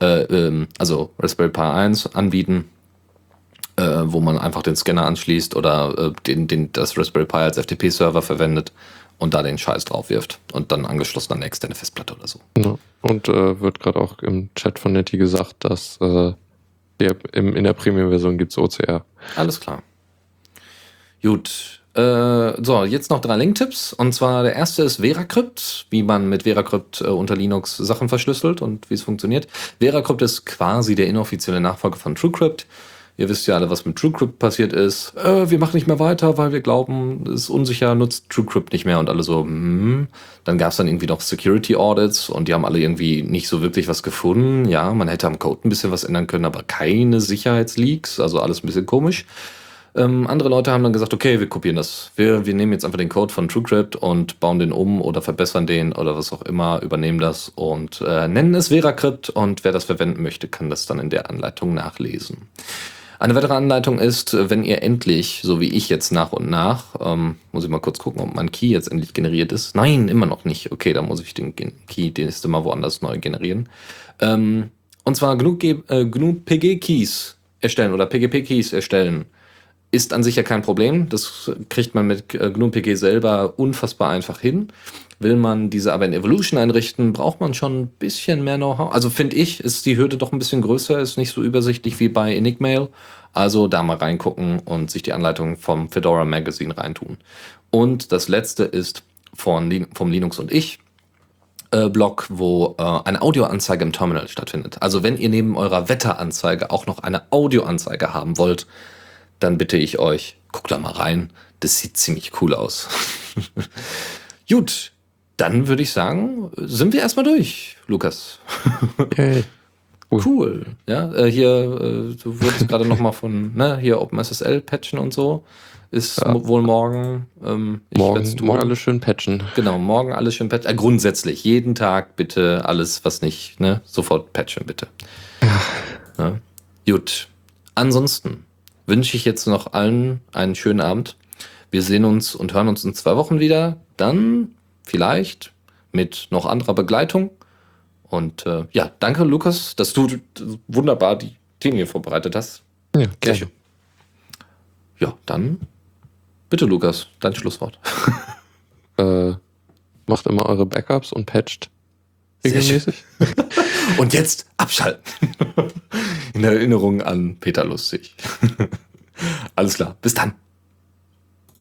äh, ähm, also Raspberry Pi 1 anbieten, äh, wo man einfach den Scanner anschließt oder äh, den, den, das Raspberry Pi als FTP-Server verwendet und da den Scheiß drauf wirft und dann angeschlossen an eine externe Festplatte oder so. Ja. Und äh, wird gerade auch im Chat von Netty gesagt, dass äh, der, im, in der Premium-Version gibt es OCR. Alles klar. Gut. Äh, so, jetzt noch drei Link-Tipps. Und zwar der erste ist VeraCrypt, wie man mit VeraCrypt äh, unter Linux Sachen verschlüsselt und wie es funktioniert. VeraCrypt ist quasi der inoffizielle Nachfolger von TrueCrypt. Ihr wisst ja alle, was mit TrueCrypt passiert ist. Äh, wir machen nicht mehr weiter, weil wir glauben, es ist unsicher, nutzt TrueCrypt nicht mehr und alle so, hm. Dann gab es dann irgendwie noch Security Audits und die haben alle irgendwie nicht so wirklich was gefunden. Ja, man hätte am Code ein bisschen was ändern können, aber keine Sicherheitsleaks, also alles ein bisschen komisch. Ähm, andere Leute haben dann gesagt, okay, wir kopieren das. Wir, wir nehmen jetzt einfach den Code von TrueCrypt und bauen den um oder verbessern den oder was auch immer, übernehmen das und äh, nennen es VeraCrypt und wer das verwenden möchte, kann das dann in der Anleitung nachlesen. Eine weitere Anleitung ist, wenn ihr endlich, so wie ich jetzt nach und nach, ähm, muss ich mal kurz gucken, ob mein Key jetzt endlich generiert ist. Nein, immer noch nicht. Okay, dann muss ich den Key den nächste Mal woanders neu generieren. Ähm, und zwar genug, äh, genug PG-Keys erstellen oder PGP-Keys erstellen. Ist an sich ja kein Problem. Das kriegt man mit äh, GNU-PG selber unfassbar einfach hin. Will man diese aber in Evolution einrichten, braucht man schon ein bisschen mehr Know-how. Also finde ich, ist die Hürde doch ein bisschen größer, ist nicht so übersichtlich wie bei Enigmail. Also da mal reingucken und sich die Anleitung vom Fedora Magazine reintun. Und das letzte ist von, vom Linux und ich. Äh, Blog, wo äh, eine Audioanzeige im Terminal stattfindet. Also wenn ihr neben eurer Wetteranzeige auch noch eine Audioanzeige haben wollt, dann bitte ich euch, guckt da mal rein. Das sieht ziemlich cool aus. Gut, dann würde ich sagen, sind wir erstmal durch, Lukas. Okay. Cool. cool. Ja, äh, hier, äh, du wurdest gerade nochmal von, ne, hier OpenSSL patchen und so. Ist ja. wohl morgen. Ähm, morgen, morgen alles schön patchen. Genau, morgen alles schön patchen. Äh, grundsätzlich, jeden Tag bitte alles, was nicht, ne, sofort patchen, bitte. Ja. ja. Gut. Ansonsten wünsche ich jetzt noch allen einen schönen Abend. Wir sehen uns und hören uns in zwei Wochen wieder. Dann vielleicht mit noch anderer Begleitung. Und äh, ja, danke, Lukas, dass du wunderbar die Themen hier vorbereitet hast. Ja, gerne. Ja, dann bitte, Lukas, dein Schlusswort. äh, macht immer eure Backups und patcht regelmäßig. und jetzt abschalten. In Erinnerung an Peter Lustig. Alles klar, bis dann.